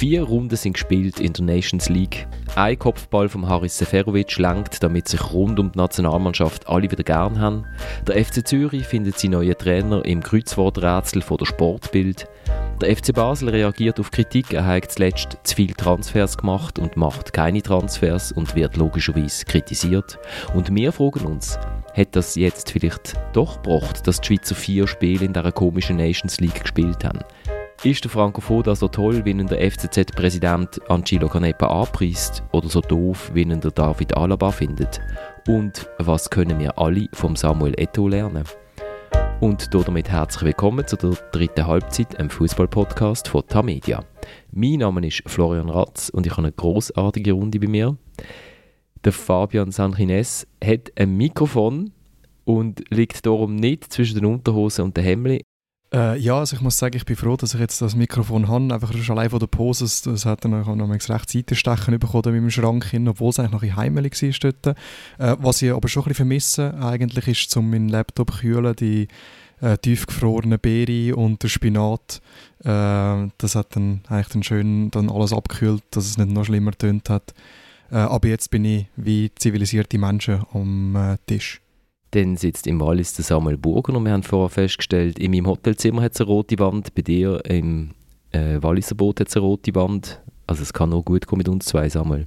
Vier Runden sind gespielt in der Nations League. Ein Kopfball von Haris Seferovic lenkt, damit sich rund um die Nationalmannschaft alle wieder gern haben. Der FC Zürich findet seinen neuen Trainer im Kreuzworträtsel von der Sportbild. Der FC Basel reagiert auf Kritik, er hat zuletzt zu viele Transfers gemacht und macht keine Transfers und wird logischerweise kritisiert. Und wir fragen uns, hat das jetzt vielleicht doch gebracht, dass die Schweizer vier Spiele in dieser komischen Nations League gespielt haben? Ist der Franco Foda so toll, wie ihn der FCZ-Präsident Angelo Canepa anpreist, oder so doof, wie ihn der David Alaba findet? Und was können wir alle vom Samuel Eto'o lernen? Und damit herzlich willkommen zu der dritten Halbzeit, einem Fußball-Podcast von Tamedia. Mein Name ist Florian Ratz und ich habe eine großartige Runde bei mir. Der Fabian Sanchines hat ein Mikrofon und liegt darum nicht zwischen den Unterhosen und den Hemli. Äh, ja, also ich muss sagen, ich bin froh, dass ich jetzt das Mikrofon habe. Einfach schon allein von der Pose, das hat dann noch, noch recht Seitenstechen bekommen mit dem Schrank hin, obwohl es eigentlich noch ein heimelig war dort. Äh, was ich aber schon ein bisschen vermisse, eigentlich ist, um meinen Laptop zu kühlen, die äh, tiefgefrorene Beere und der Spinat. Äh, das hat dann eigentlich dann schön dann alles abgekühlt, dass es nicht noch schlimmer tönt hat. Äh, aber jetzt bin ich wie zivilisierte Menschen am äh, Tisch. Dann sitzt im Wallis der Samuel Burger und wir haben vorher festgestellt, in meinem Hotelzimmer hat es eine rote Wand, bei dir im äh, Walliser Boot hat es eine rote Wand. Also es kann nur gut kommen mit uns zwei, Samuel.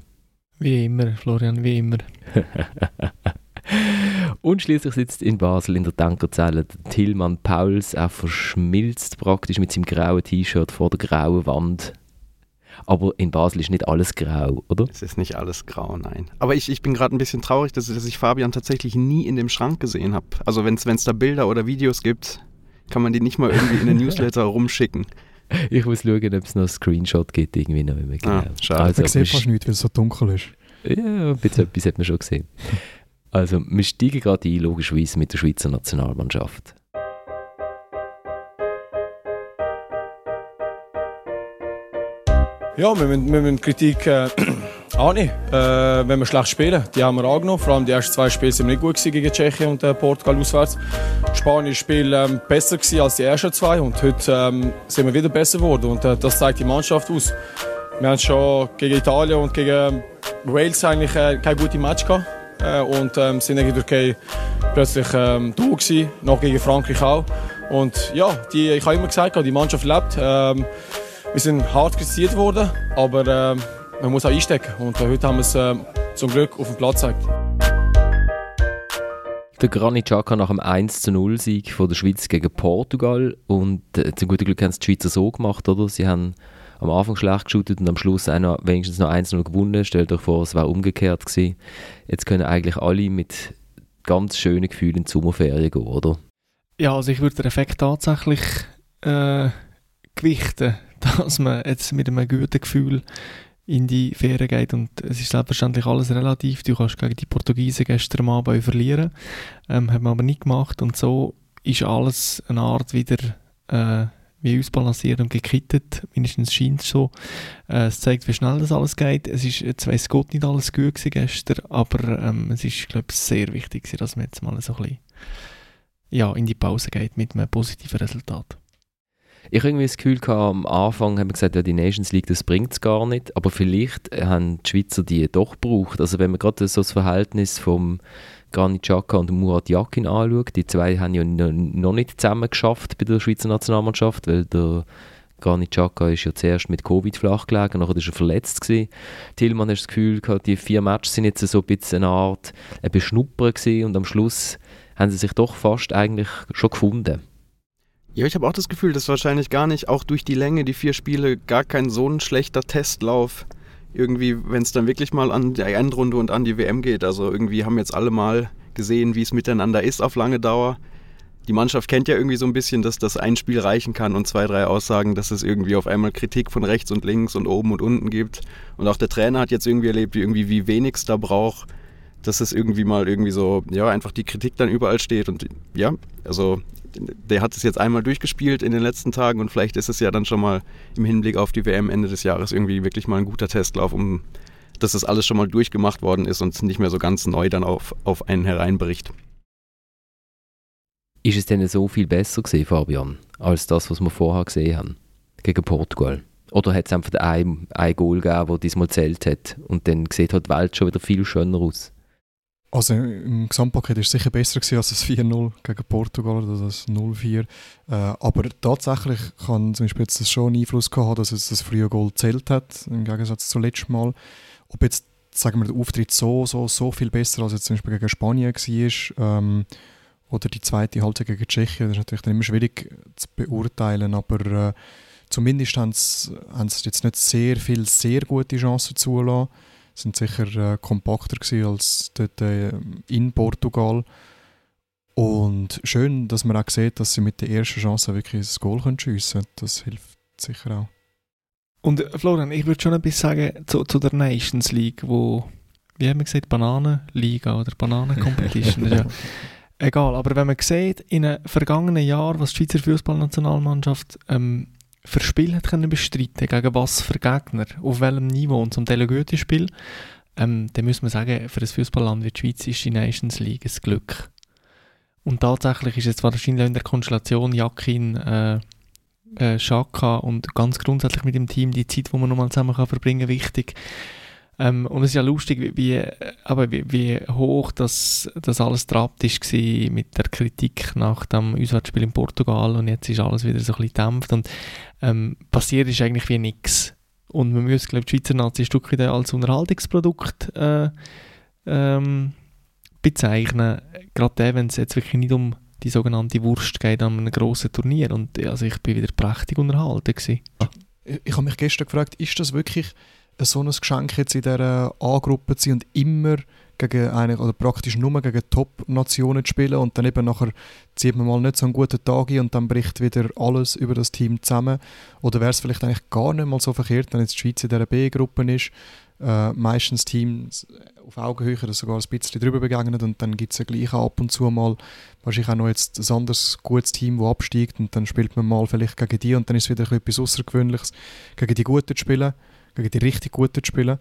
Wie immer, Florian, wie immer. und schließlich sitzt in Basel in der Tankerzelle Tillmann Pauls. Er verschmilzt praktisch mit seinem grauen T-Shirt vor der grauen Wand aber in Basel ist nicht alles grau, oder? Es ist nicht alles grau, nein. Aber ich, ich bin gerade ein bisschen traurig, dass, dass, ich Fabian tatsächlich nie in dem Schrank gesehen habe. Also wenn es da Bilder oder Videos gibt, kann man die nicht mal irgendwie in den Newsletter rumschicken. Ich muss schauen, ob es noch einen Screenshot gibt, irgendwie noch immer. Ah, schade. Also, man sieht fast nichts, weil es so dunkel ist. Ja, ein bisschen etwas hat man schon gesehen. Also, wir steigen gerade ein, logischerweise mit der Schweizer Nationalmannschaft. Ja, wir müssen, wir müssen Kritik äh, annehmen, äh, wenn wir schlecht spielen. Die haben wir angenommen. Vor allem die ersten zwei Spiele sind nicht gut gegen Tschechien und äh, Portugal auswärts. Spanien Spiel ähm, besser als die ersten zwei und heute ähm, sind wir wieder besser geworden und äh, das zeigt die Mannschaft aus. Wir haben schon gegen Italien und gegen Wales eigentlich äh, kein gutes Match gehabt äh, und ähm, sind gegen Türkei plötzlich ähm, da gewesen, noch gegen Frankreich auch. Und ja, die, ich habe immer gesagt, die Mannschaft lebt. Ähm, wir sind hart kritisiert worden, aber äh, man muss auch einstecken. Und äh, heute haben wir es äh, zum Glück auf dem Platz gezeigt. Der Granit Xhaka nach dem 1-0-Sieg von der Schweiz gegen Portugal. Und äh, zum guten Glück haben es die Schweizer so gemacht, oder? Sie haben am Anfang schlecht geschaut und am Schluss einer, wenigstens noch 1-0 gewonnen. Stellt euch vor, es wäre umgekehrt gewesen. Jetzt können eigentlich alle mit ganz schönen Gefühlen in die Sommerferien gehen, oder? Ja, also ich würde den Effekt tatsächlich äh, gewichten dass man jetzt mit einem guten Gefühl in die Ferien geht und es ist selbstverständlich alles relativ. Du kannst gegen die Portugiesen gestern Abend verlieren, ähm, hat man aber nicht gemacht und so ist alles eine Art wieder äh, wie ausbalanciert und gekittet, mindestens scheint es so. Äh, es zeigt, wie schnell das alles geht. Es ist, jetzt weiss Gott nicht alles gut gewesen gestern, aber ähm, es ist, glaube ich, sehr wichtig, dass man jetzt mal so ein bisschen ja, in die Pause geht mit einem positiven Resultat. Ich irgendwie das Gefühl gehabt, am Anfang haben wir gesagt, ja, die Nations League, das bringt es gar nicht. Aber vielleicht haben die Schweizer die doch gebraucht. Also wenn man gerade so das Verhältnis vom Granit Xhaka und Murat Yakin anschaut, die zwei haben ja noch nicht zusammen geschafft bei der Schweizer Nationalmannschaft, weil der Granit Xhaka ist ja zuerst mit Covid flach gelegen, nachher war er verletzt. Gewesen. Tillmann hat das Gefühl gehabt, die vier Matches sind jetzt so ein bisschen eine Art ein Beschnuppern gewesen und am Schluss haben sie sich doch fast eigentlich schon gefunden. Ja, ich habe auch das Gefühl, dass wahrscheinlich gar nicht, auch durch die Länge, die vier Spiele, gar kein so ein schlechter Testlauf irgendwie, wenn es dann wirklich mal an die Endrunde und an die WM geht. Also irgendwie haben jetzt alle mal gesehen, wie es miteinander ist auf lange Dauer. Die Mannschaft kennt ja irgendwie so ein bisschen, dass das ein Spiel reichen kann und zwei, drei Aussagen, dass es irgendwie auf einmal Kritik von rechts und links und oben und unten gibt. Und auch der Trainer hat jetzt irgendwie erlebt, wie irgendwie wie wenig da braucht, dass es irgendwie mal irgendwie so, ja, einfach die Kritik dann überall steht. Und ja, also der hat es jetzt einmal durchgespielt in den letzten Tagen und vielleicht ist es ja dann schon mal im Hinblick auf die WM Ende des Jahres irgendwie wirklich mal ein guter Testlauf, um dass das alles schon mal durchgemacht worden ist und nicht mehr so ganz neu dann auf, auf einen hereinbricht. Ist es denn so viel besser gewesen, Fabian, als das, was wir vorher gesehen haben, gegen Portugal? Oder hat es einfach ein, ein Goal gegeben, das diesmal zählt hat und dann sieht halt die Welt schon wieder viel schöner aus? Also im Gesamtpaket war es sicher besser gewesen als das 4-0 gegen Portugal oder das 0-4. Äh, aber tatsächlich kann zum Beispiel jetzt das schon Einfluss gehabt dass es das frühe Goal zählt hat, im Gegensatz zum letzten Mal. Ob jetzt, sagen wir, der Auftritt so, so, so viel besser als jetzt zum Beispiel gegen Spanien war ähm, oder die zweite Halbzeit gegen Tschechien, das ist natürlich dann immer schwierig zu beurteilen, aber äh, zumindest haben sie jetzt nicht sehr viele sehr gute Chancen zulassen sind sicher äh, kompakter als dort äh, in Portugal. Und schön, dass man auch sieht, dass sie mit der ersten Chance wirklich ein Goal schiessen können. Das hilft sicher auch. Und äh, Florian, ich würde schon etwas sagen zu, zu der Nations League, wo, wie haben wir gesagt, Bananenliga oder Bananencompetition. ja egal. Aber wenn man sieht, in einem vergangenen Jahr, was die Schweizer Fußballnationalmannschaft ähm, für Spiel hat können bestreiten gegen was für Gegner, auf welchem Niveau und zum Teil gute Spiel, ähm, dann muss man sagen, für ein Fußballland wie die Schweiz ist die Nations League ein Glück. Und tatsächlich ist es wahrscheinlich in der Konstellation Jakin, äh, äh, Schaka und ganz grundsätzlich mit dem Team die Zeit, die man nochmal zusammen kann verbringen kann, wichtig. Ähm, und es ist ja lustig, wie, aber wie, wie hoch das, das alles trabt ist mit der Kritik nach dem Auswärtsspiel in Portugal und jetzt ist alles wieder so ein bisschen dämpft und ähm, passiert ist eigentlich wie nichts. Und man muss, glaube ich, die Schweizer Nazi Stück als Unterhaltungsprodukt äh, ähm, bezeichnen. Gerade wenn es jetzt wirklich nicht um die sogenannte Wurst geht an einem grossen Turnier. Und also ich bin wieder prächtig unterhalten. Gewesen. Ich, ich habe mich gestern gefragt, ist das wirklich so ein Geschenk jetzt in dieser A-Gruppe zu sein und immer gegen eine, oder praktisch nur gegen Top-Nationen zu spielen und dann eben nachher zieht man mal nicht so einen guten Tag ein und dann bricht wieder alles über das Team zusammen. Oder wäre es vielleicht eigentlich gar nicht mal so verkehrt, wenn jetzt die Schweiz in dieser B-Gruppe ist, äh, meistens Teams auf Augenhöhe oder sogar ein bisschen drüber begegnet und dann gibt es ja gleich ab und zu mal wahrscheinlich auch noch jetzt ein anderes gutes Team, das absteigt und dann spielt man mal vielleicht gegen die und dann ist es wieder etwas Außergewöhnliches, gegen die Guten zu spielen gegen die richtig Guten zu spielen.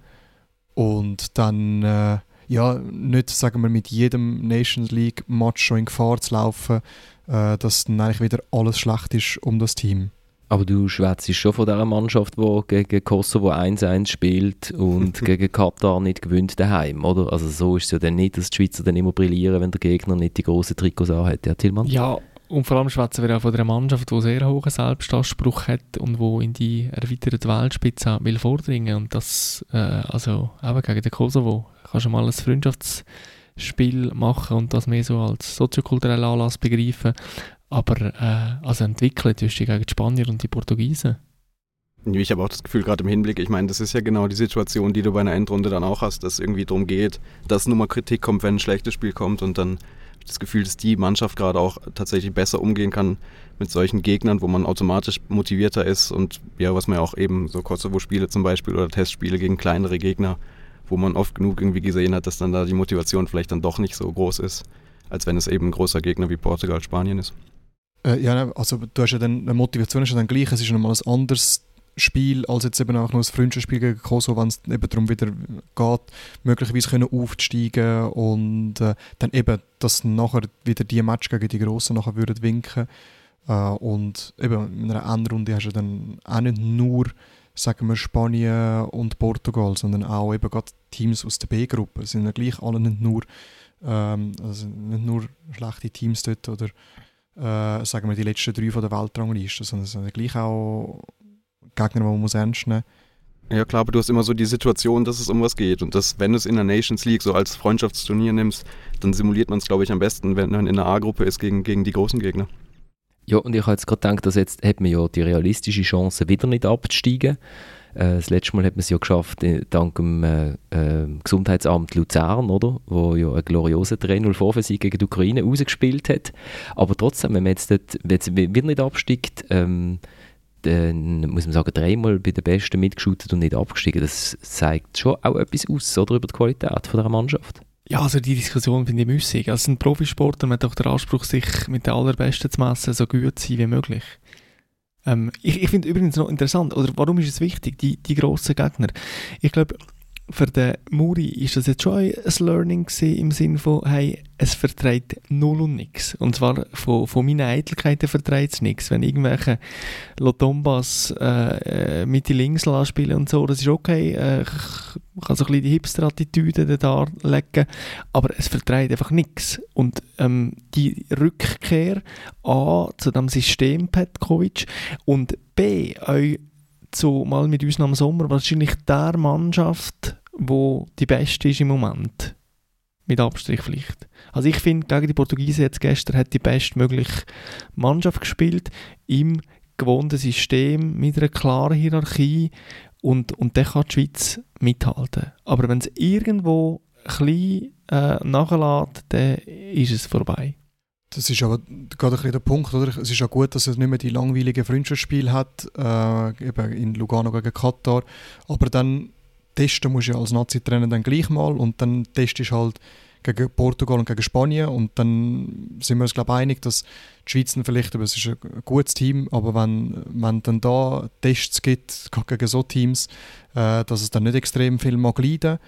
Und dann, äh, ja, nicht, sagen wir, mit jedem Nations League-Match schon in Gefahr zu laufen, äh, dass dann eigentlich wieder alles schlecht ist um das Team. Aber du schwätzt schon von dieser Mannschaft, die gegen Kosovo 1-1 spielt und gegen Katar nicht gewinnt daheim, oder? Also so ist es ja dann nicht, dass die Schweizer dann immer brillieren, wenn der Gegner nicht die grossen Trikots anhat, ja, Tillmann? Ja, und vor allem schwätzen wir auch von einer Mannschaft, die sehr hohen Selbstanspruch hat und wo in die erweiterte Weltspitze will vordringen. Und das, äh, also eben gegen den Kosovo, kannst du mal ein Freundschaftsspiel machen und das mehr so als soziokulturellen Anlass begreifen. Aber äh, also entwickeln tust du gegen die Spanier und die Portugiesen. Ich habe auch das Gefühl, gerade im Hinblick, ich meine, das ist ja genau die Situation, die du bei einer Endrunde dann auch hast, dass es irgendwie darum geht, dass nur mal Kritik kommt, wenn ein schlechtes Spiel kommt und dann das Gefühl, dass die Mannschaft gerade auch tatsächlich besser umgehen kann mit solchen Gegnern, wo man automatisch motivierter ist und ja, was man ja auch eben so Kosovo-Spiele zum Beispiel oder Testspiele gegen kleinere Gegner, wo man oft genug irgendwie gesehen hat, dass dann da die Motivation vielleicht dann doch nicht so groß ist, als wenn es eben ein großer Gegner wie Portugal, Spanien ist. Äh, ja, also du hast ja dann, Motivation ist ja dann gleich, es ist nochmal ein anderes Spiel als jetzt eben auch noch ein Freundschaftsspiel gegen Kosovo, wenn es eben darum wieder geht, möglicherweise können aufzusteigen und äh, dann eben, dass nachher wieder die Match gegen die Grossen nachher würden winken äh, und eben in einer Endrunde hast du dann auch nicht nur sagen wir Spanien und Portugal, sondern auch eben gerade Teams aus der B-Gruppe. Sind ja gleich alle nicht nur ähm, also nicht nur schlechte Teams dort oder äh, sagen wir die letzten drei von der Weltrangliste, sondern es sind gleich auch Gegner, die man muss ernst nehmen ja klar, aber du hast immer so die Situation, dass es um was geht. Und dass, wenn du es in der Nations League so als Freundschaftsturnier nimmst, dann simuliert man es, glaube ich, am besten, wenn man in der A-Gruppe ist gegen, gegen die großen Gegner. Ja, und ich habe jetzt gerade gedacht, dass jetzt hat man ja die realistische Chance, wieder nicht abzusteigen. Äh, das letzte Mal hat man es ja geschafft, äh, dank dem äh, äh, Gesundheitsamt Luzern, oder? Wo ja ein glorioser 3-0 Vorversieg gegen die Ukraine rausgespielt hat. Aber trotzdem, wenn man jetzt, dort, wenn jetzt wieder nicht absteigt, ähm, dann muss man sagen, dreimal bei den Besten mitgeschootet und nicht abgestiegen. Das zeigt schon auch etwas aus, oder, über die Qualität von der Mannschaft. Ja, also die Diskussion finde ich müßig. Als ein Profisportler hat doch den Anspruch, sich mit den Allerbesten zu messen, so gut zu sein wie möglich. Ähm, ich ich finde übrigens noch interessant, oder warum ist es wichtig, die, die grossen Gegner? Ich glaube, für den Muri ist das jetzt schon ein Learning im Sinne von, hey, es verträgt null und nichts. Und zwar von, von meinen Eitelkeiten verträgt es nichts. Wenn irgendwelche Lotombas äh, äh Mitte links spielen und so, das ist okay. Äh, ich kann so ein bisschen die Hipster-Attitüde darlegen, aber es verträgt einfach nichts. Und ähm, die Rückkehr A zu dem System Petkovic und B, auch zu, mal mit uns am Sommer, wahrscheinlich der Mannschaft, wo die beste ist im Moment. Mit Abstrich vielleicht. Also ich finde, gegen die Portugiesen jetzt gestern hat die bestmögliche Mannschaft gespielt, im gewohnten System, mit einer klaren Hierarchie und, und dann kann die Schweiz mithalten. Aber wenn es irgendwo klein äh, nachlässt, dann ist es vorbei. Das ist aber gerade ein der Punkt, oder? Es ist ja gut, dass er nicht mehr die langweiligen Freundschaftsspiele hat, äh, eben in Lugano gegen Katar, aber dann testen musst du als Nazi-Trainer dann gleich mal und dann testest du halt gegen Portugal und gegen Spanien und dann sind wir uns glaube ich einig, dass die Schweiz vielleicht, aber es ist ein gutes Team, aber wenn, wenn dann da Tests gibt gegen so Teams, äh, dass es dann nicht extrem viel mag leiden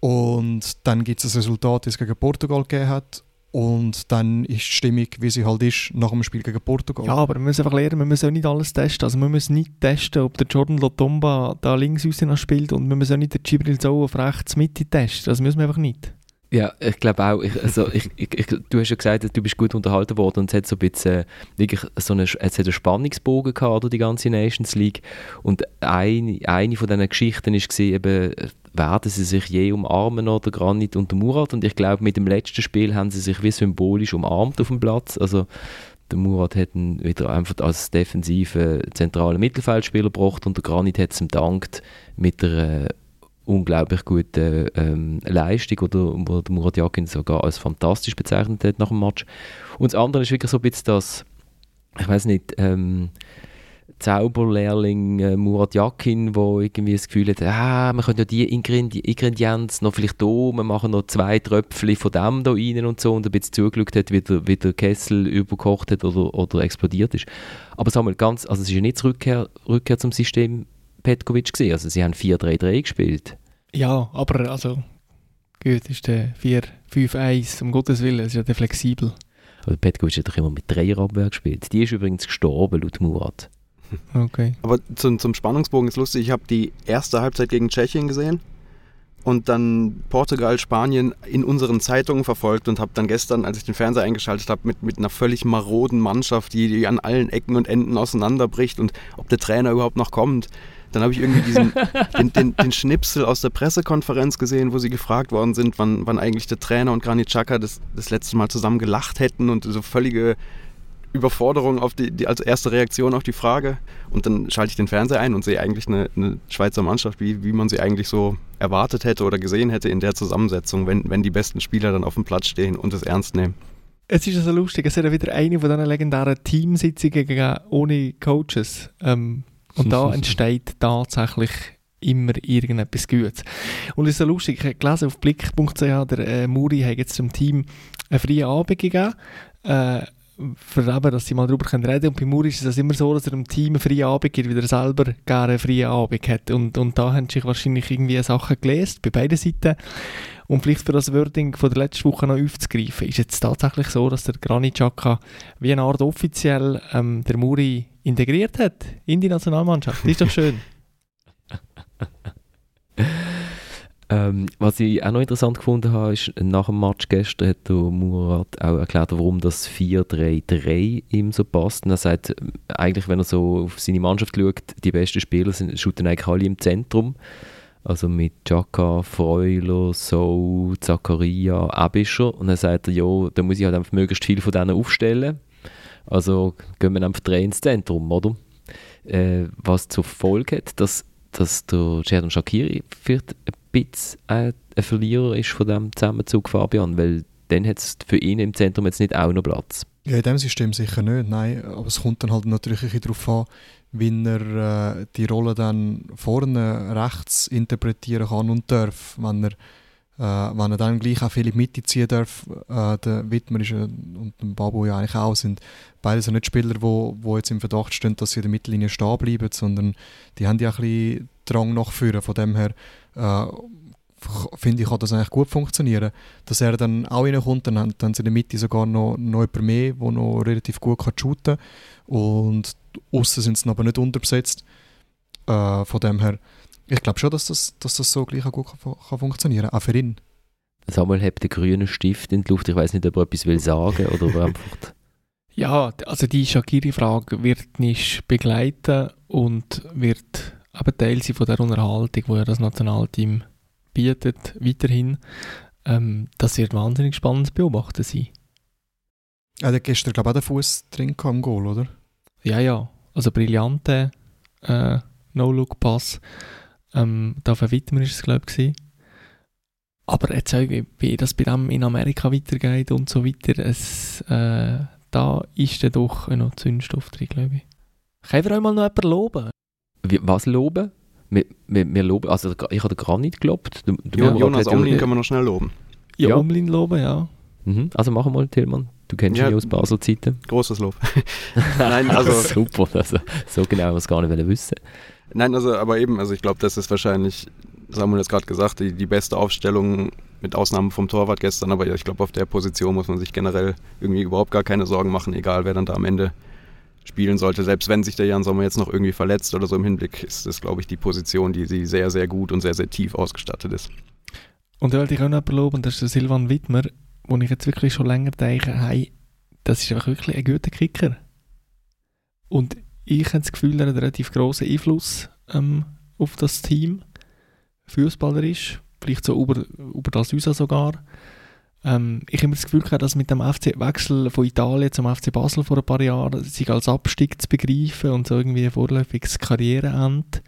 und dann gibt es ein Resultat, das es gegen Portugal gegeben hat und dann ist die Stimmung, wie sie halt ist, nach dem Spiel gegen Portugal. Ja, aber wir müssen einfach lernen, wir müssen auch nicht alles testen. Also wir müssen nicht testen, ob der Jordan Lotomba da links raus spielt und wir müssen auch nicht den Gibril Zou auf rechts Mitte testen. Das müssen wir einfach nicht. Ja, ich glaube auch. Ich, also ich, ich, du hast ja gesagt, du bist gut unterhalten worden und es hat so ein bisschen wirklich so eine, es hat einen Spannungsbogen gehabt, oder, die ganze Nations League. Und eine, eine von diesen Geschichten war eben, werden sie sich je umarmen oder Granit und Murat? Und ich glaube, mit dem letzten Spiel haben sie sich wie symbolisch umarmt auf dem Platz. Also der Murat hat ihn wieder einfach als defensive zentralen Mittelfeldspieler gebracht und der Granit hat es ihm gedankt mit der unglaublich guten ähm, Leistung, oder, wo der Murat Yakin sogar als fantastisch bezeichnet hat nach dem Match. Und das andere ist wirklich so ein bisschen das, ich weiß nicht, ähm, Zauberlehrling äh, Murat Yakin, wo irgendwie das Gefühl hat, ah, wir können ja die Ingredi Ingredienz noch vielleicht da, wir machen noch zwei Tröpfchen von dem da rein und so und ein bisschen zugeschaut hat, wie der, wie der Kessel überkocht hat oder, oder explodiert ist. Aber sagen wir ganz, also es ist ja nicht Rückkehr, Rückkehr zum System Petkovic gesehen. Also sie haben 4-3-3 gespielt. Ja, aber also gut, ist der 4-5-1, um Gottes Willen, ist ja der flexibel. Also Petkovic hat doch immer mit Dreierabwehr gespielt. Die ist übrigens gestorben, laut Murat. Okay. Aber zum, zum Spannungsbogen ist lustig, ich habe die erste Halbzeit gegen Tschechien gesehen und dann Portugal, Spanien in unseren Zeitungen verfolgt und habe dann gestern, als ich den Fernseher eingeschaltet habe, mit, mit einer völlig maroden Mannschaft, die, die an allen Ecken und Enden auseinanderbricht und ob der Trainer überhaupt noch kommt, dann habe ich irgendwie diesen, den, den, den, Schnipsel aus der Pressekonferenz gesehen, wo sie gefragt worden sind, wann, wann eigentlich der Trainer und Granit Xhaka das, das letzte Mal zusammen gelacht hätten und so völlige Überforderung auf die, die, als erste Reaktion auf die Frage. Und dann schalte ich den Fernseher ein und sehe eigentlich eine, eine, Schweizer Mannschaft, wie, wie man sie eigentlich so erwartet hätte oder gesehen hätte in der Zusammensetzung, wenn, wenn die besten Spieler dann auf dem Platz stehen und es ernst nehmen. Es ist so lustig, es hat ja wieder eine von diesen legendären Teamsitzungen gegeben, ohne Coaches. Ähm, und da entsteht tatsächlich immer irgendetwas Gutes. Und es ist so lustig, ich habe gelesen auf blick.ch, der äh, Muri hat jetzt zum Team einen freien Abend gegeben, äh, für dass sie mal darüber reden können. Und bei Muri ist es immer so, dass er dem Team einen freien Abend gibt, weil er selber gerne einen freien Abend hat. Und, und da haben sich wahrscheinlich irgendwie Sachen gelesen, bei beiden Seiten. Und vielleicht für das Wording von der letzten Woche noch aufzugreifen, ist es tatsächlich so, dass der Granit Xhaka wie eine Art offiziell ähm, der Muri integriert hat in die Nationalmannschaft. Das ist doch schön. ähm, was ich auch noch interessant gefunden habe, ist, nach dem Match gestern hat der Murat auch erklärt, warum das 4-3-3 ihm so passt. Und er sagt, eigentlich, wenn er so auf seine Mannschaft schaut, die besten Spieler sind, shooten eigentlich alle im Zentrum. Also mit Chaka, Freuler, So, Zakaria, Abischer. Und dann sagt er, ja, da muss ich halt einfach möglichst viel von denen aufstellen. Also gehen wir einfach drei ins Zentrum, oder? Äh, was zur Folge hat, dass, dass der Sheridan Shakiri vielleicht ein bisschen ein, ein Verlierer ist von diesem Zusammenzug Fabian, weil dann hat es für ihn im Zentrum jetzt nicht auch noch Platz. Ja, in dem System sicher nicht, nein. Aber es kommt dann halt natürlich ein darauf an, wie er äh, die Rolle dann vorne rechts interpretieren kann und darf, wenn er äh, wenn er dann gleich auch viel in die Mitte ziehen darf, äh, der Wittmer ist, und der Babu ja eigentlich auch, sind beide so nicht Spieler, die wo, wo jetzt im Verdacht stehen, dass sie in der Mittellinie stehen bleiben, sondern die haben ja ein bisschen Drang nach vorne. Von dem her äh, finde ich, kann das eigentlich gut funktionieren. Dass er dann auch reinkommt, dann haben, dann sie in der Mitte sogar noch, noch jemand mehr, der noch relativ gut kann shooten kann. Und außen sind sie aber nicht unterbesetzt. Äh, von dem her, ich glaube schon, dass das, dass das so gleich auch gut kann, kann funktionieren kann, auch für ihn. Samuel hat den grünen Stift in die Luft. Ich weiß nicht, ob er etwas will sagen oder ob er einfach... Ja, also die Shakiri-Frage wird nicht begleiten und wird eben Teil sein von der Unterhaltung, die ja das Nationalteam bietet, weiterhin. Ähm, das wird wahnsinnig spannend zu beobachten sein. Er hat gestern, glaube ich, auch den Fuß drin am Goal, oder? Ja, ja. Also brillante äh, No-Look-Pass. Ähm, da von Wittmer ist es, glaube ich, Aber jetzt auch, wie das bei dem in Amerika weitergeht und so weiter, es, äh, da ist dann doch noch Zündstoff drin, glaube ich. Können wir euch mal noch jemanden loben? Was loben? Wir, wir, wir loben, also ich habe gar nicht gelobt. Du, du jo, Jonas Omlin können wir noch schnell loben. Ja, ja. Omlin loben, ja. Mhm. Also machen wir mal, Tillmann. Du kennst ja, ihn aus Basel-Zeiten. Großes Lob. Nein, also... Super, also, so genau was gar nicht wissen Nein, also aber eben, also ich glaube, das ist wahrscheinlich, Samuel hat es gerade gesagt, die, die beste Aufstellung mit Ausnahme vom Torwart gestern, aber ich glaube, auf der Position muss man sich generell irgendwie überhaupt gar keine Sorgen machen, egal wer dann da am Ende spielen sollte. Selbst wenn sich der Jan Sommer jetzt noch irgendwie verletzt oder so im Hinblick, ist das, glaube ich, die Position, die sie sehr, sehr gut und sehr, sehr tief ausgestattet ist. Und da wollte ich auch noch beloben, das ist der Silvan Wittmer, wo ich jetzt wirklich schon länger denke, hey, das ist einfach wirklich ein guter Kicker. Und ich habe das Gefühl, er hat einen relativ grossen Einfluss ähm, auf das Team. Fußballerisch, vielleicht so über, über das USA sogar. Ähm, ich habe das Gefühl gehabt, dass mit dem FC-Wechsel von Italien zum FC Basel vor ein paar Jahren sich als Abstieg zu begreifen und so irgendwie ein vorläufiges Karriereende.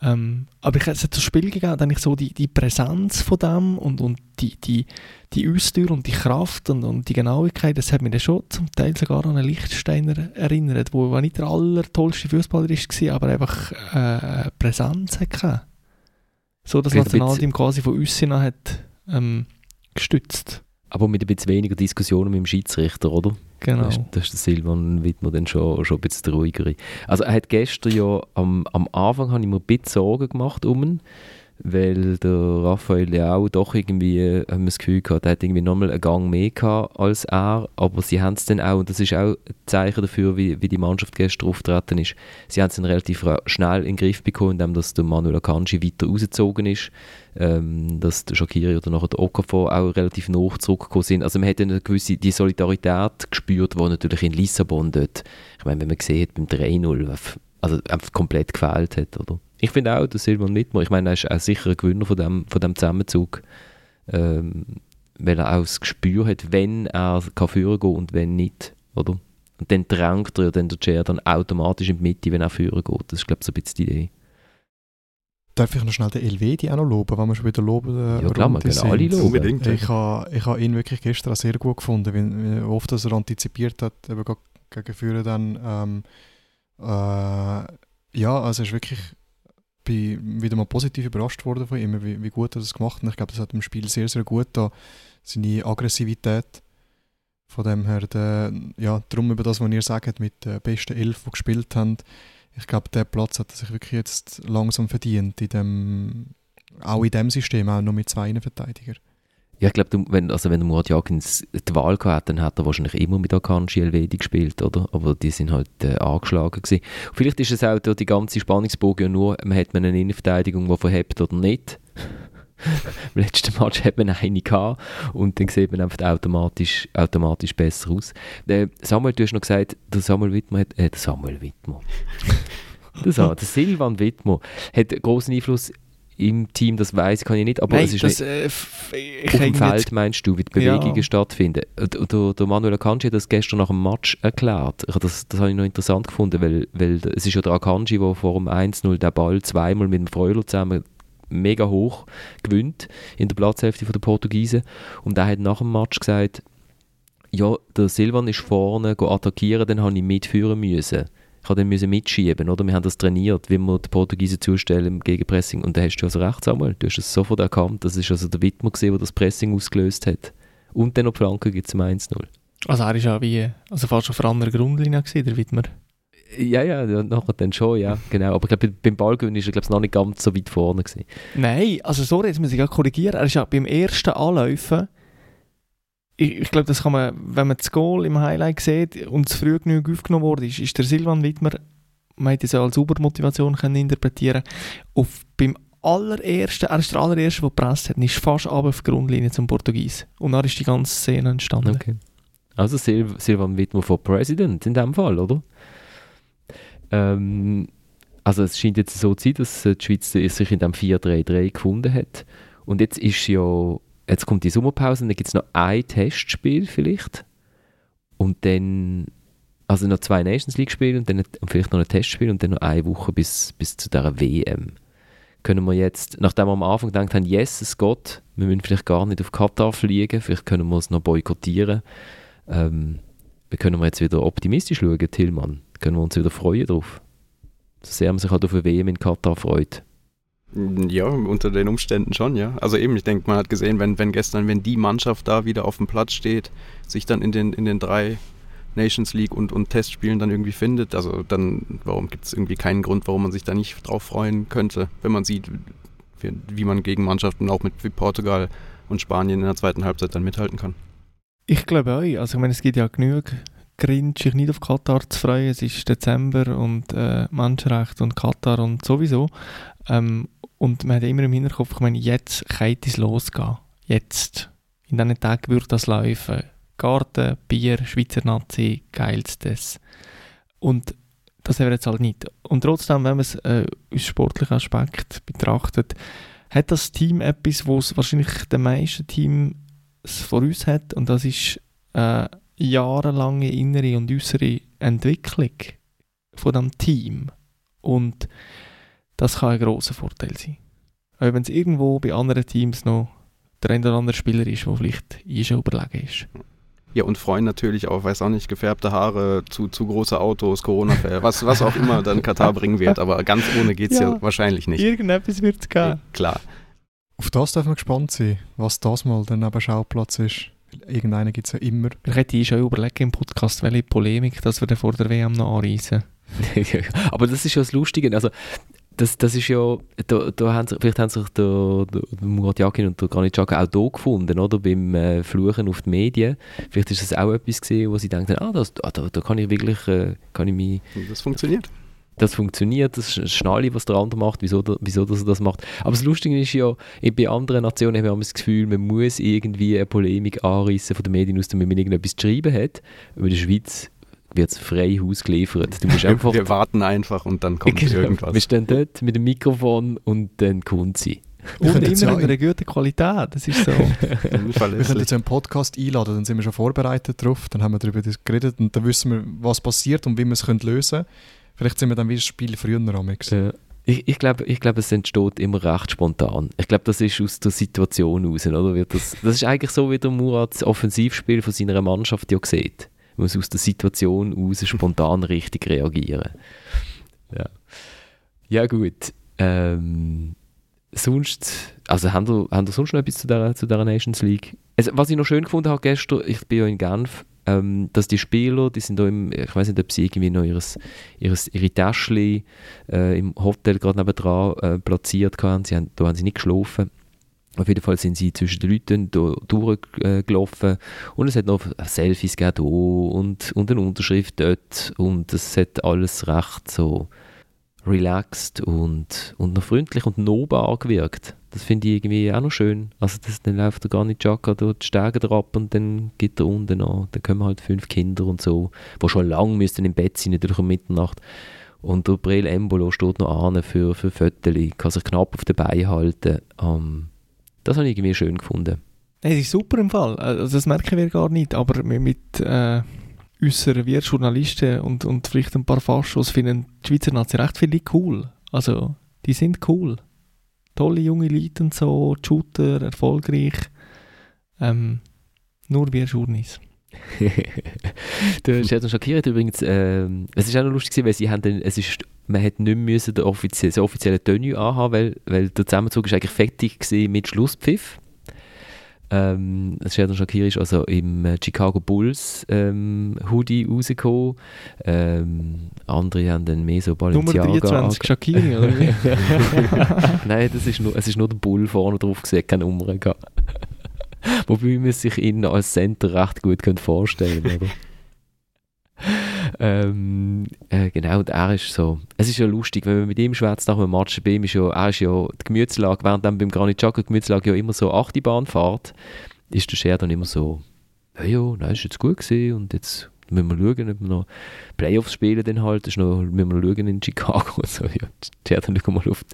Ähm, aber ich habe das Spiel gegeben, dann ich so die, die Präsenz von dem und, und die, die, die Ausdauer und die Kraft und, und die Genauigkeit, das hat mich dann schon zum Teil sogar an einen Lichtsteiner erinnert, wo nicht der allertollste Fußballer war, aber einfach äh, Präsenz hatte. So das Nationalteam quasi von uns hat ähm, gestützt. Aber mit ein bisschen weniger Diskussionen mit dem Schiedsrichter, oder? Genau. Das ist, das ist der Silvan Wittmer dann schon, schon ein bisschen ruhiger. Also er hat gestern ja, am, am Anfang habe ich mir ein bisschen Sorgen gemacht um ihn, weil der Raphael ja auch doch irgendwie, äh, haben wir das Gefühl gehabt, er hat irgendwie nochmal einen Gang mehr gehabt als er, aber sie haben es dann auch, und das ist auch ein Zeichen dafür, wie, wie die Mannschaft gestern auftreten ist, sie haben es dann relativ schnell in den Griff bekommen, indem dass der Manuel Akanji weiter rausgezogen ist, ähm, dass der Shakiri oder nachher der Okafor auch relativ nach zurückgekommen sind. Also man hat eine gewisse die Solidarität gespürt, die natürlich in Lissabon dort, ich meine, wenn man gesehen hat beim 3-0, also einfach komplett gefehlt hat, oder? Ich finde auch, der Silvan Wittmer, ich meine, er ist auch sicher ein Gewinner von dem, von dem Zusammenzug, ähm, weil er auch das Gespür hat, wenn er kann führen kann und wenn nicht, oder? Und dann drängt er ja dann der Chair dann automatisch in die Mitte, wenn er führen geht. Das ist, glaube ich, so ein bisschen die Idee. Darf ich noch schnell den Elvedi auch noch loben, wenn wir schon wieder loben äh, Ja klar, man kann alle loben. Unbedingt. Ich habe ich ha ihn wirklich gestern sehr gut gefunden, wie, wie oft er antizipiert hat, eben gegen Führer dann. Ähm, äh, ja, also ist wirklich bin wieder mal positiv überrascht worden von ihm, wie, wie gut er das gemacht hat. Ich glaube, das hat im Spiel sehr, sehr gut da seine Aggressivität. Von dem her, der, ja, darum über das, was ihr sagt, mit den besten Elf, die gespielt haben, ich glaube, der Platz hat sich wirklich jetzt langsam verdient, in dem, auch in dem System, auch noch mit zwei Verteidigern. Ja, ich glaube, wenn, also wenn Murat Jagins die Wahl gehabt dann hat er wahrscheinlich immer mit Akanji Elvedi gespielt, oder? Aber die sind halt äh, angeschlagen gewesen. Vielleicht ist es auch die ganze Spannungsbogen ja nur, man hat man eine Innenverteidigung, die verhebt oder nicht. Im letzten Match hat man eine gehabt und dann sieht man einfach automatisch, automatisch besser aus. Äh, Samuel, du hast noch gesagt, der Samuel Wittmer hat, äh, der Samuel Wittmer, der, der Silvan Wittmer hat großen Einfluss im Team, das weiß kann ich nicht, aber Nein, es ist das, nicht, äh, auf dem Feld meinst du, wie die Bewegungen ja. stattfinden. Der, der Manuel Akanji hat das gestern nach dem Match erklärt. Das, das habe ich noch interessant gefunden, weil, weil es ist ja der Akanji, der vor dem 1-0 den Ball zweimal mit dem Freuler zusammen mega hoch gewinnt in der Platzhälfte der Portugiesen und er hat nach dem Match gesagt, ja, der Silvan ist vorne attackieren, dann habe ich mitführen müssen habe dann mitschieben, oder? Wir haben das trainiert, wie wir die Portugiesen zustellen im Gegenpressing. Und da hast du also recht, Samuel. Du hast es sofort erkannt. Das ist also der Wittmer gewesen, der das Pressing ausgelöst hat. Und dann noch Flanke gibt zum 1-0. Also er ist ja wie, also fast auf einer anderen Grundlinie gewesen, der Wittmer. Ja, ja, nachher dann schon, ja, genau. Aber ich glaube, beim Ballgewinn ist er glaube noch nicht ganz so weit vorne gewesen. Nein, also sorry, jetzt muss ich korrigieren. Er ist ja beim ersten Anläufen, ich, ich glaube, das kann man, wenn man das Goal im Highlight sieht und es früh genug aufgenommen wurde, ist, ist der Silvan Wittmer, man hätte es ja als Supermotivation können interpretieren auf beim allerersten, er ist der allererste, der gepresst hat, ist fast auf die Grundlinie zum Portugies. Und dann ist die ganze Szene entstanden. Okay. Also Sil Silvan Wittmer von President in dem Fall, oder? Ähm, also es scheint jetzt so zu sein, dass die Schweiz sich in dem 4-3-3 gefunden hat. Und jetzt ist ja, jetzt kommt die Sommerpause und dann gibt es noch ein Testspiel vielleicht. Und dann, also noch zwei Nations League Spiele und dann vielleicht noch ein Testspiel und dann noch eine Woche bis, bis zu dieser WM. Können wir jetzt, nachdem wir am Anfang gedacht haben, yes, es geht, wir müssen vielleicht gar nicht auf Katar fliegen, vielleicht können wir es noch boykottieren. Ähm, wir können wir jetzt wieder optimistisch schauen, Tillmann können wir uns wieder freuen drauf. So sehr man sich halt auf eine WM in Katar freut. Ja, unter den Umständen schon, ja. Also eben, ich denke, man hat gesehen, wenn, wenn gestern, wenn die Mannschaft da wieder auf dem Platz steht, sich dann in den, in den drei Nations League und, und Testspielen dann irgendwie findet, also dann, warum gibt es irgendwie keinen Grund, warum man sich da nicht drauf freuen könnte, wenn man sieht, wie, wie man gegen Mannschaften auch mit wie Portugal und Spanien in der zweiten Halbzeit dann mithalten kann. Ich glaube auch. Also ich meine, es gibt ja genug Grund, sich nicht auf Katar zu freuen. Es ist Dezember und äh, Menschenrechte und Katar und sowieso. Ähm, und man hat immer im Hinterkopf, ich meine, jetzt kann es losgehen. Jetzt. In diesen Tagen wird das laufen. Garten, Bier, Schweizer Nazi, geilstes. Und das haben wir jetzt halt nicht. Und trotzdem, wenn man es äh, aus sportlichen Aspekt betrachtet, hat das Team etwas, was wahrscheinlich den meisten Teams vor uns hat. Und das ist äh, jahrelange innere und äußere Entwicklung von dem Team. Und das kann ein großer Vorteil sein. Auch wenn es irgendwo bei anderen Teams noch der ein oder andere Spieler ist, der vielleicht eh schon überlegen ist. Ja, und freuen natürlich auch, weiß auch nicht, gefärbte Haare, zu, zu große Autos, Corona-Fälle, was, was auch immer dann Katar bringen wird. Aber ganz ohne geht es ja, ja, wahrscheinlich nicht. Irgendetwas wird es geben. klar. Auf das darf man gespannt sein, was das mal dann eben Schauplatz ist. Irgendeinen gibt es ja immer. Ich hätte schon überlegen im Podcast, welche Polemik dass wir dann vor der WM noch anreisen. Aber das ist ja das Lustige. Also, das, das ist ja, da, da haben sich, vielleicht haben sich der, der, Murat Yakin und der Granit Xhaka auch hier gefunden, oder? Beim äh, Fluchen auf die Medien. Vielleicht ist das auch etwas gesehen, wo sie denken, ah, das, ah, da, da kann ich wirklich, äh, kann ich mich... Das funktioniert das funktioniert, das ist schnell, was der andere macht, wieso, der, wieso dass er das macht. Aber das Lustige ist ja, bei anderen Nationen haben wir das Gefühl, man muss irgendwie eine Polemik anreißen von den Medien aus, damit man irgendetwas geschrieben hat. Aber in der Schweiz wird es frei Haus geliefert. Du musst einfach, wir warten einfach und dann kommt genau, irgendwas. Wir stehen dort mit dem Mikrofon und dann kommt sie. Und immer in einer guten Qualität, das ist so. wir können jetzt einen Podcast einladen, dann sind wir schon vorbereitet drauf, dann haben wir darüber geredet und dann wissen wir, was passiert und wie wir es lösen können. Vielleicht sind wir dann wieder Spiel früher am ja. Ich, ich glaube, ich glaub, es entsteht immer recht spontan. Ich glaube, das ist aus der Situation raus. Oder? Wird das, das ist eigentlich so, wie der Murat das Offensivspiel von seiner Mannschaft ja sieht. Man muss aus der Situation raus spontan richtig reagieren. Ja, ja gut. Ähm, sonst, also haben wir, sonst noch etwas zu dieser, zu dieser Nations League? Also, was ich noch schön gefunden habe gestern, ich bin ja in Genf, ähm, dass die Spieler, die sind da im, ich weiß nicht, ob sie irgendwie noch ihres, ihres, ihre Täschchen äh, im Hotel gerade nebenan äh, platziert haben. Sie haben, da haben sie nicht geschlafen. Auf jeden Fall sind sie zwischen den Leuten da durchgelaufen und es hat noch Selfies gegeben und, und eine Unterschrift dort und es hat alles recht so relaxed und, und noch freundlich und nobel gewirkt. Das finde ich irgendwie auch noch schön. Also das, dann läuft er gar nicht Chaka dort die Stege drauf und dann geht er unten an. Dann kommen halt fünf Kinder und so, die schon lange müssten im Bett sein, natürlich um Mitternacht. Und der Brel Embolo steht noch an für, für Fotos, kann sich knapp auf den Beinen halten. Um, das habe ich irgendwie schön gefunden. Das ist super im Fall. Also das merken wir gar nicht, aber mit äh, unseren wir Journalisten und, und vielleicht ein paar Faschos finden die Schweizer Nazi recht viele cool. Also, die sind cool tolle junge Leute und so, Shooter, erfolgreich. Ähm, nur wir Journeys. du hast uns schockiert übrigens. Ähm, es ist auch noch lustig, weil sie haben dann, es ist, man hätte nicht müssen den offizie so offiziellen Tenue anhaben, weil, weil der Zusammenzug ist eigentlich fertig mit Schlusspfiff. Ähm, Shakiri ist also im Chicago Bulls ähm, Hoodie rausgekommen. Ähm, andere haben dann mehr so Balenciaga. Nummer 23, Shakiri, oder wie? Nein, das ist nur, es ist nur der Bull vorne drauf gesehen, keine Nummer gehabt. Wobei man sich ihn als Center recht gut vorstellen könnte. Ähm, äh, genau, und er ist so, es ist ja lustig, wenn man mit ihm schwätzt nach einem Match bei ihm, ist ja, er ist ja die Gemütslage, während dann beim Granit Xhaka die Gemütslage ja immer so Achtibahn fährt, ist der Scher dann immer so, ja, ja, nein, ist jetzt gut gewesen und jetzt müssen wir schauen, ob wir noch Playoffs spielen dann halt, ist noch, müssen wir schauen in Chicago und so, ja, Scher dann mal auf, auf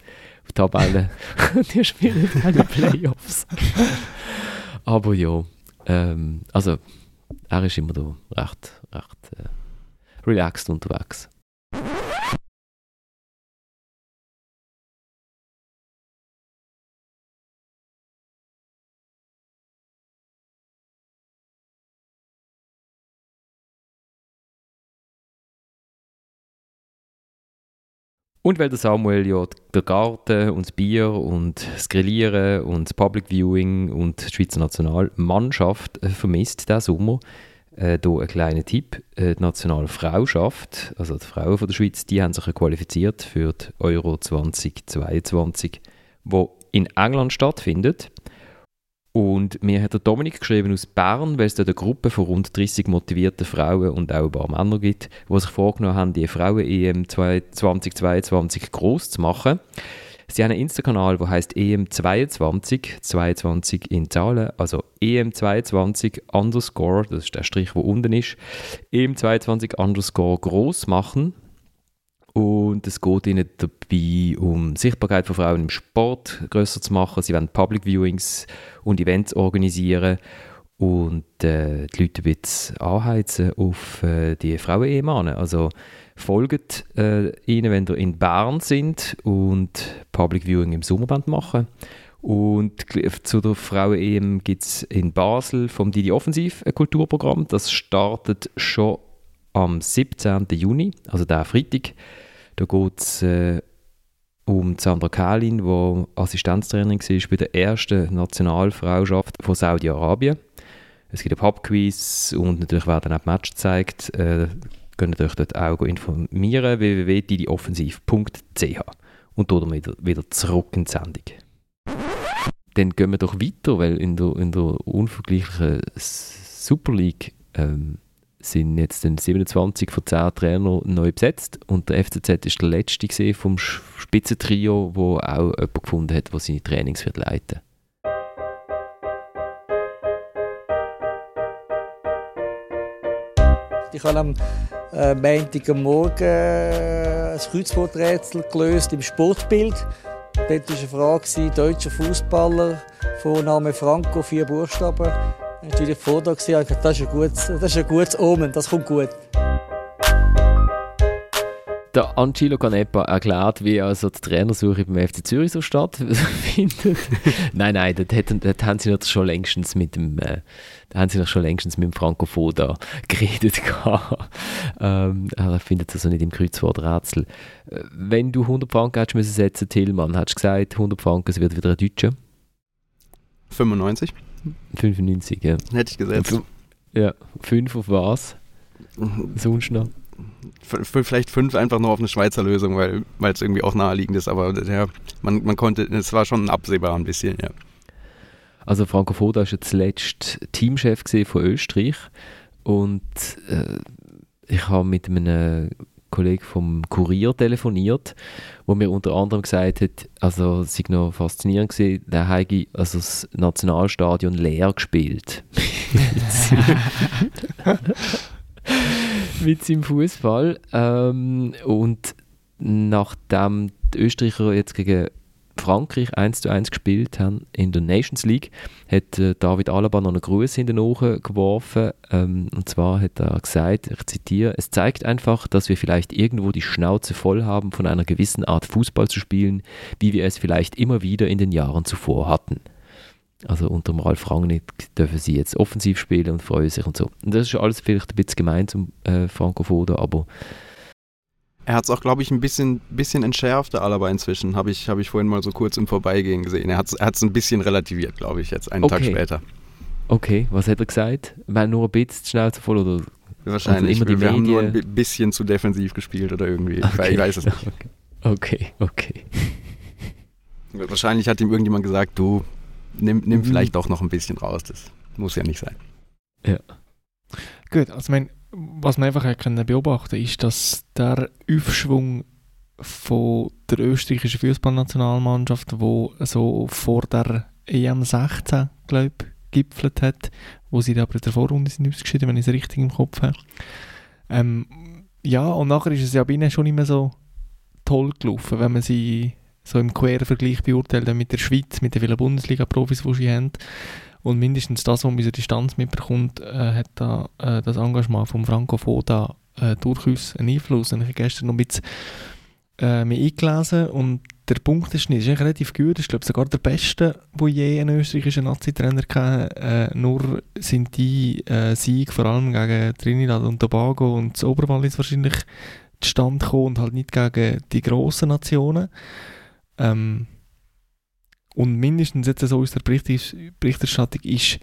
die Tabelle, die spielen keine Playoffs. Aber ja, ähm, also er ist immer da recht, recht äh, relaxed unterwegs. Und weil der Samuel ja der Garten und das Bier und das Grillieren und das Public Viewing und die Schweizer Nationalmannschaft äh, vermisst diesen Sommer, äh, hier ein kleiner Tipp. Äh, die Nationalfrauschaft, also die Frauen von der Schweiz, die haben sich qualifiziert für die Euro 2022, wo in England stattfindet. Und mir hat der Dominik geschrieben aus Bern, weil es dort eine Gruppe von rund 30 motivierten Frauen und auch ein paar Männer gibt, die sich vorgenommen haben, die Frauen-EM 2022 groß zu machen. Sie haben einen Insta-Kanal, der heißt EM22, 22 in Zahlen, also EM22 underscore, das ist der Strich, der unten ist, EM22 underscore groß machen. Und es geht ihnen dabei um Sichtbarkeit von Frauen im Sport größer zu machen. Sie wollen Public Viewings und Events organisieren und äh, die Leute ein bisschen anheizen auf äh, die Frauen-Ehemannen. Also folgt äh, ihnen, wenn ihr in Bern sind und Public Viewing im Sommerband machen. Und zu der Frauen-EM gibt es in Basel vom Didi Offensiv ein Kulturprogramm. Das startet schon am 17. Juni, also der Freitag. Da geht es äh, um Sandra Kalin, die Assistenztrainerin war bei der ersten Nationalfrauschaft von Saudi-Arabien. Es gibt ein Pubquiz und natürlich werden auch Match gezeigt. Äh, könnt ihr euch dort auch informieren, www.didioffensiv.ch und dann wieder, wieder zurück in die Sendung. Dann gehen wir doch weiter, weil in der, in der unvergleichlichen Super League ähm, sind jetzt 27 von 10 Trainern neu besetzt und der FCZ ist der letzte vom Spitzentrio, wo auch jemand gefunden hat, der seine Trainings wird leiten Ich habe am äh, Montagmorgen äh, ein Kreuzworträtsel gelöst im Sportbild. Dort war eine Frage, deutscher Fußballer, Vorname Franco, vier Buchstaben. Natürlich vor da gesehen, das ist ein gutes, das ist ein gutes Omen, das kommt gut. Der Angelo Canepa erklärt, wie also die Trainersuche beim FC Zürich so stattfindet. nein, nein, dort, dort, haben sie noch schon längstens mit dem, äh, da haben sie noch schon längstens mit dem Franco Foda geredet. ähm, er findet es also nicht im Kreuzworträtsel. Äh, wenn du 100 Franken hättest müssen setzen, Tillmann, hättest du gesagt, 100 Franken, es wird wieder ein Deutscher? 95. 95, ja. Hätte ich gesetzt. Ja, 5 auf was? Mhm. Sonst noch? Vielleicht fünf einfach nur auf eine Schweizer Lösung, weil es irgendwie auch naheliegend ist. Aber ja, man, man konnte, es war schon absehbar ein bisschen, ja. Also Franco Foda war ja zuletzt Teamchef von Österreich und äh, ich habe mit einem Kollegen vom Kurier telefoniert, wo mir unter anderem gesagt hat, also es sei noch faszinierend gewesen, der habe also das Nationalstadion leer gespielt. mit seinem Fußball. Ähm, und nachdem die Österreicher jetzt gegen Frankreich 1 zu 1 gespielt haben in der Nations League, hat äh, David Alaba noch einen Gruß in den Ohren geworfen. Ähm, und zwar hat er gesagt, ich zitiere, es zeigt einfach, dass wir vielleicht irgendwo die Schnauze voll haben, von einer gewissen Art Fußball zu spielen, wie wir es vielleicht immer wieder in den Jahren zuvor hatten. Also unter dem Ralf Rangnick dürfen sie jetzt offensiv spielen und freuen sich und so. Und das ist alles vielleicht ein bisschen gemein zum äh, Franco Foda, aber er hat es auch, glaube ich, ein bisschen, bisschen entschärft, der Alaba inzwischen. Habe ich, hab ich vorhin mal so kurz im Vorbeigehen gesehen. Er hat es er ein bisschen relativiert, glaube ich, jetzt einen okay. Tag später. Okay, was hat er gesagt? Haben nur ein bisschen schnell zu voll oder Wahrscheinlich. die wir haben nur ein bisschen zu defensiv gespielt oder irgendwie. Okay. Ich weiß es nicht. Okay, okay. Wahrscheinlich hat ihm irgendjemand gesagt, du, nimm, nimm Mhm. vielleicht doch noch ein bisschen raus. Das muss ja nicht sein. Gut, also ich meine, was man einfach können beobachten ist, dass der Aufschwung von der österreichischen Fußballnationalmannschaft, wo so vor der EM 16, glaube ich, gipfelt hat, wo sie dann aber in der Vorrunde sind ausgeschieden, wenn ich es richtig im Kopf habe. Ähm, ja, und nachher ist es ja bei ihnen schon mehr so toll gelaufen, wenn man sie so im Quervergleich beurteilt dann mit der Schweiz, mit den vielen Bundesliga-Profis, die sie haben. Und mindestens das, was man aus der Distanz mitbekommt, äh, hat da äh, das Engagement von Franco Foda äh, durchaus einen Einfluss. Und ich habe gestern noch ein bisschen äh, mich eingelesen und der Punkteschnitt ist eigentlich relativ gut. Ich glaube sogar der beste, wo je ein österreichischer Nazi-Trainer hatte. Äh, nur sind die äh, Siege vor allem gegen Trinidad und Tobago und das Oberwallis wahrscheinlich zustande gekommen und halt nicht gegen die grossen Nationen. Ähm, und mindestens jetzt so aus der Berichterstattung ist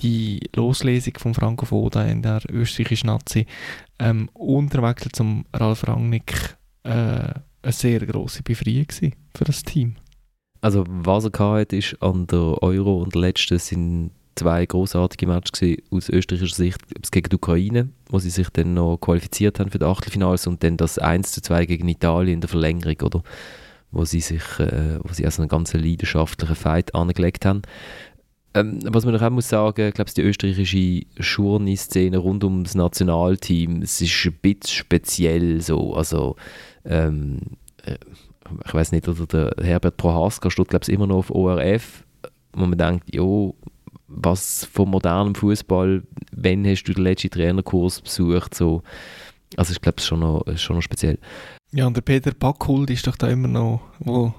die Loslesung von Franco Foda in der österreichischen Nazi ähm, und der Wechsel zum Ralf Rangnick äh, eine sehr grosse Befreiung für das Team. Also was er gehabt hat, ist an der Euro und der letzten sind zwei großartige Matches aus österreichischer Sicht gegen die Ukraine, wo sie sich dann noch qualifiziert haben für die Achtelfinals und dann das 1 zu 2 gegen Italien in der Verlängerung, oder? Wo sie sich, äh, wo sie also einen ganz leidenschaftlichen Fight angelegt haben. Ähm, was man noch auch muss sagen, ich glaube, die österreichische Schurni-Szene rund um das Nationalteam, es ist ein bisschen speziell so, also ähm, äh, ich weiß nicht, oder der Herbert Prohaska steht, glaube ich, immer noch auf ORF, wo man denkt, jo, was von modernem Fußball, wenn hast du den letzten Trainerkurs besucht, so, also ich glaube, es ist schon noch speziell. Ja, und der Peter Backhult ist doch da immer noch, wo,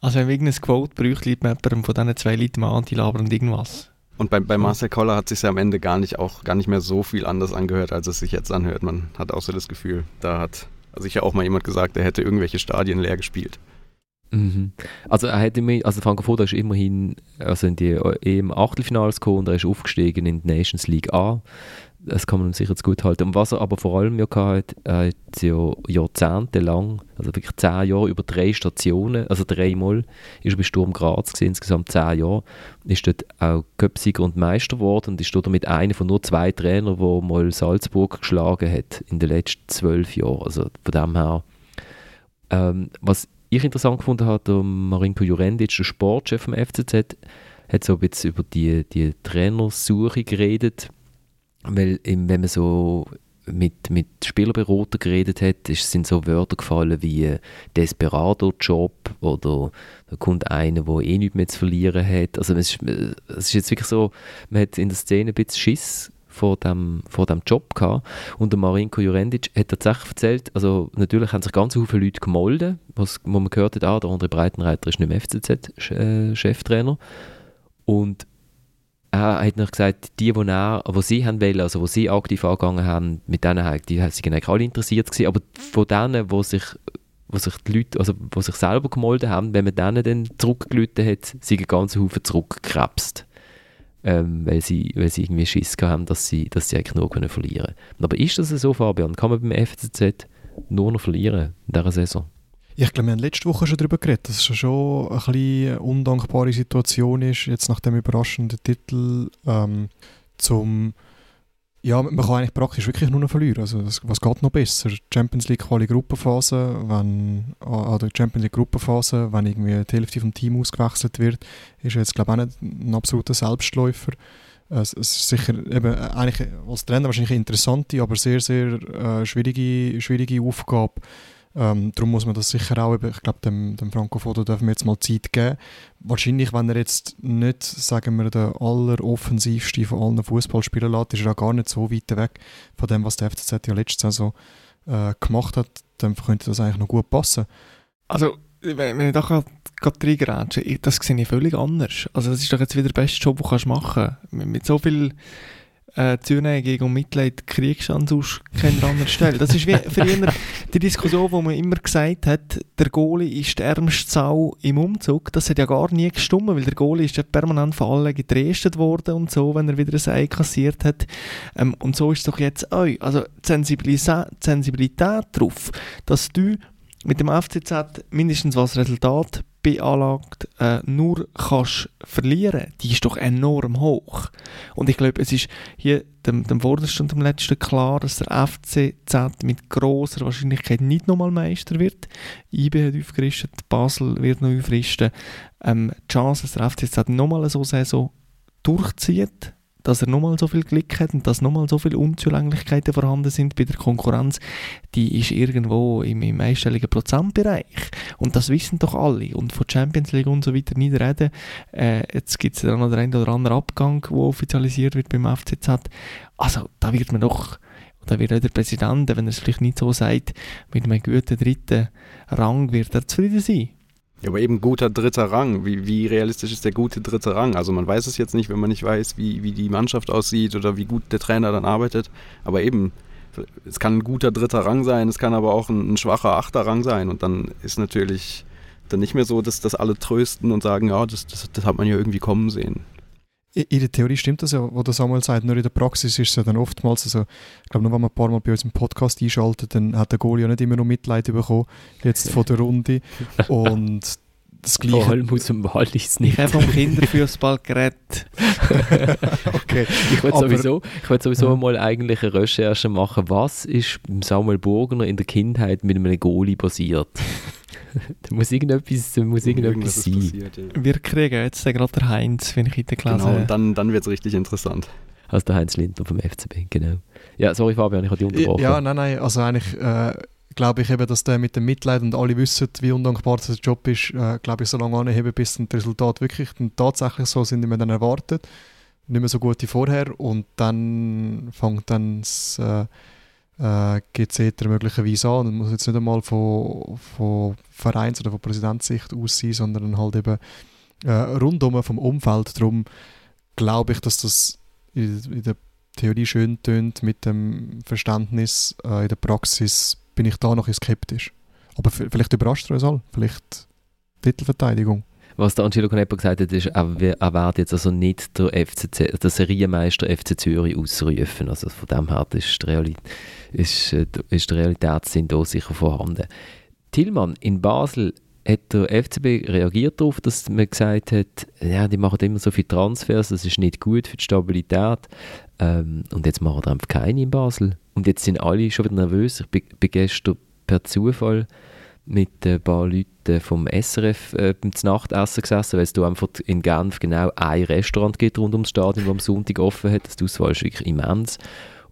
also wenn wir irgendein Quote bräuchte, liegt man jemandem von diesen zwei Leuten mal anti-labern und irgendwas. Und bei, bei Marcel Koller hat sich ja am Ende gar nicht auch gar nicht mehr so viel anders angehört, als es sich jetzt anhört. Man hat auch so das Gefühl, da hat sicher auch mal jemand gesagt, er hätte irgendwelche Stadien leer gespielt. Mhm. Also er hat immer, also Franco Foda ist immerhin also in die EM Achtelfinals gekommen und er ist aufgestiegen in die Nations League A. Das kann man ihm sicher zu gut halten. Und was er aber vor allem ja gehabt hat, er hat ja jahrzehntelang, also wirklich zehn Jahre über drei Stationen, also dreimal ist er bei Sturm Graz gewesen, insgesamt zehn Jahre, ist dort auch Köpsieger und Meister geworden und ist dort mit einer von nur zwei Trainern, der mal Salzburg geschlagen hat in den letzten zwölf Jahren. Also von dem her, ähm, was ich interessant gefunden habe, der Marinko Jurendic, der Sportchef vom FCZ, hat so ein bisschen über die, die Trainersuche geredet, weil wenn man so mit, mit Spielerberater geredet hat, ist, sind so Wörter gefallen wie Desperado-Job oder da kommt einer, der eh nichts mehr zu verlieren hat. Also es ist, es ist jetzt wirklich so, man hat in der Szene ein bisschen Schiss vor dem, vor dem Job gehabt. Und der Marinko Jurendic hat tatsächlich erzählt, also natürlich haben sich ganz viele Leute gemolden, was, wo man gehört hat, ah, der andere Breitenreiter ist nicht mehr FCZ-Cheftrainer. Und er hat noch gesagt, die, die, er, die sie haben wollen, also die sie aktiv angegangen haben, mit denen die sind eigentlich alle interessiert gewesen, aber von denen, wo sich wo sich die Leute, also wo sich selber gemolden haben, wenn man denen dann zurückgelüht hat, sind ein ganzer Haufen zurückgekrebst. Ähm, weil, sie, weil sie irgendwie Schiss haben, dass sie, dass sie eigentlich nur können verlieren können. Aber ist das so, Fabian? Kann man beim FCZ nur noch verlieren in dieser Saison? Ich glaube, wir haben letzte Woche schon darüber geredet, dass es schon ein bisschen eine undankbare Situation ist, jetzt nach dem überraschenden Titel, ähm, zum ja, man kann eigentlich praktisch wirklich nur noch verlieren. Also, was geht noch besser? Champions League Quali Gruppenphase, wenn an der Champions League Gruppenphase, wenn irgendwie die Hälfte vom Team ausgewechselt wird, ist jetzt glaube ich auch nicht ein absoluter Selbstläufer. Es, ist sicher eben eigentlich als Trainer wahrscheinlich eine interessante, aber sehr sehr äh, schwierige, schwierige Aufgabe. Ähm, darum muss man das sicher auch, ich glaube, dem, dem Franco Foto dürfen wir jetzt mal Zeit geben. Wahrscheinlich, wenn er jetzt nicht, sagen wir, der alleroffensivste von allen Fußballspielern lässt, ist er auch gar nicht so weit weg von dem, was der FCZ ja letzte Saison äh, gemacht hat. Dann könnte das eigentlich noch gut passen. Also, wenn ich da gerade reingrätsche, das sehe ich völlig anders. Also das ist doch jetzt wieder der beste Job, den du machen kannst. Mit so viel äh, Zürich gegen Mitleid kriegst an sonst keiner anderen Stelle. Das ist wie früher die Diskussion, wo man immer gesagt hat, der Goalie ist der ärmste Sau im Umzug. Das hat ja gar nie gestimmt, weil der Goalie ist ja permanent von allen getrestet worden und so, wenn er wieder ein Ei kassiert hat. Ähm, und so ist es doch jetzt auch. Also die Sensibilität, die Sensibilität darauf, dass du mit dem FCZ mindestens was Resultat beanlagt äh, nur kannst verlieren, die ist doch enorm hoch. Und ich glaube, es ist hier dem, dem Vordersten und dem Letzten klar, dass der FCZ mit großer Wahrscheinlichkeit nicht nochmal Meister wird. IB hat aufgerüstet, Basel wird noch aufrüsten. Ähm, die Chance, dass der FCZ nochmal so Saison durchzieht, dass er nochmal so viel Glück hat und dass nochmal so viele Unzulänglichkeiten vorhanden sind bei der Konkurrenz, die ist irgendwo im, im einstelligen Prozentbereich. Und das wissen doch alle. Und von Champions League und so weiter nicht reden. Äh, jetzt gibt es dann noch den einen oder anderen Abgang, der offizialisiert wird beim FCZ. Also da wird man doch da wird auch der Präsident, wenn er es vielleicht nicht so sagt, mit einem guten dritten Rang wird er zufrieden sein. Ja, aber eben guter dritter Rang. Wie, wie realistisch ist der gute dritte Rang? Also man weiß es jetzt nicht, wenn man nicht weiß, wie, wie die Mannschaft aussieht oder wie gut der Trainer dann arbeitet. Aber eben, es kann ein guter dritter Rang sein, es kann aber auch ein, ein schwacher achter Rang sein. Und dann ist natürlich dann nicht mehr so, dass das alle trösten und sagen, ja, das, das, das hat man ja irgendwie kommen sehen. In der Theorie stimmt das ja, was der Samuel sagt, nur in der Praxis ist es ja dann oftmals, also ich glaube, nur wenn man ein paar Mal bei uns im Podcast einschaltet, dann hat der Goalie ja nicht immer noch Mitleid bekommen, jetzt von der Runde. Und das Gleiche... Vor allem aus dem Wallis nicht. Ich habe vom Kinderfußball geredet. okay. Ich wollte Aber- sowieso, ich wollte sowieso Ja. mal eigentlich eine Recherche machen, was ist Samuel Burgener in der Kindheit mit einem Goalie passiert. da muss irgendetwas, da muss irgendetwas ist sein. passiert. Ja. Wir kriegen jetzt gerade der Heinz, wenn ich heute gelesen Genau, und dann, dann wird es richtig interessant. Also der Heinz Lindner vom FCB, genau. Ja, sorry Fabian, ich habe dich unterbrochen. Ja, nein, nein, also eigentlich äh, glaube ich eben, dass der mit dem Mitleid und alle wissen, wie undankbar das der Job ist, äh, glaube ich, so lange anheben, bis dann die Resultate wirklich dann tatsächlich so sind, wie man dann erwartet. Nicht mehr so gut wie vorher und dann fängt dann das äh, äh, GC möglicherweise an. Das muss jetzt nicht einmal von, von Vereins- oder von Präsidentssicht aus sein, sondern halt eben äh, rundum vom Umfeld. Darum glaube ich, dass das in, in der Theorie schön tönt mit dem Verständnis. Äh, in der Praxis bin ich da noch ein skeptisch. Aber vielleicht überrascht er uns alle. Vielleicht Titelverteidigung. Was der Angelo Canepa gesagt hat, ist, er, wird jetzt also nicht der, FCZ, der Serienmeister FC Zürich ausrufen. Also von dem her ist, die Realität, ist, äh, ist der Realitätssinn da sicher vorhanden. Tillmann, in Basel hat der FCB reagiert darauf, dass man gesagt hat, ja, die machen immer so viele Transfers, das ist nicht gut für die Stabilität. Ähm, und jetzt machen wir einfach keine in Basel. Und jetzt sind alle schon wieder nervös. Ich bin, bin gestern per Zufall mit ein paar Leuten vom SRF äh, beim Nachtessen gesessen, weil es einfach in Genf genau ein Restaurant gibt rund ums Stadion, das am Sonntag offen hat. Das Auswahl ist wirklich immens.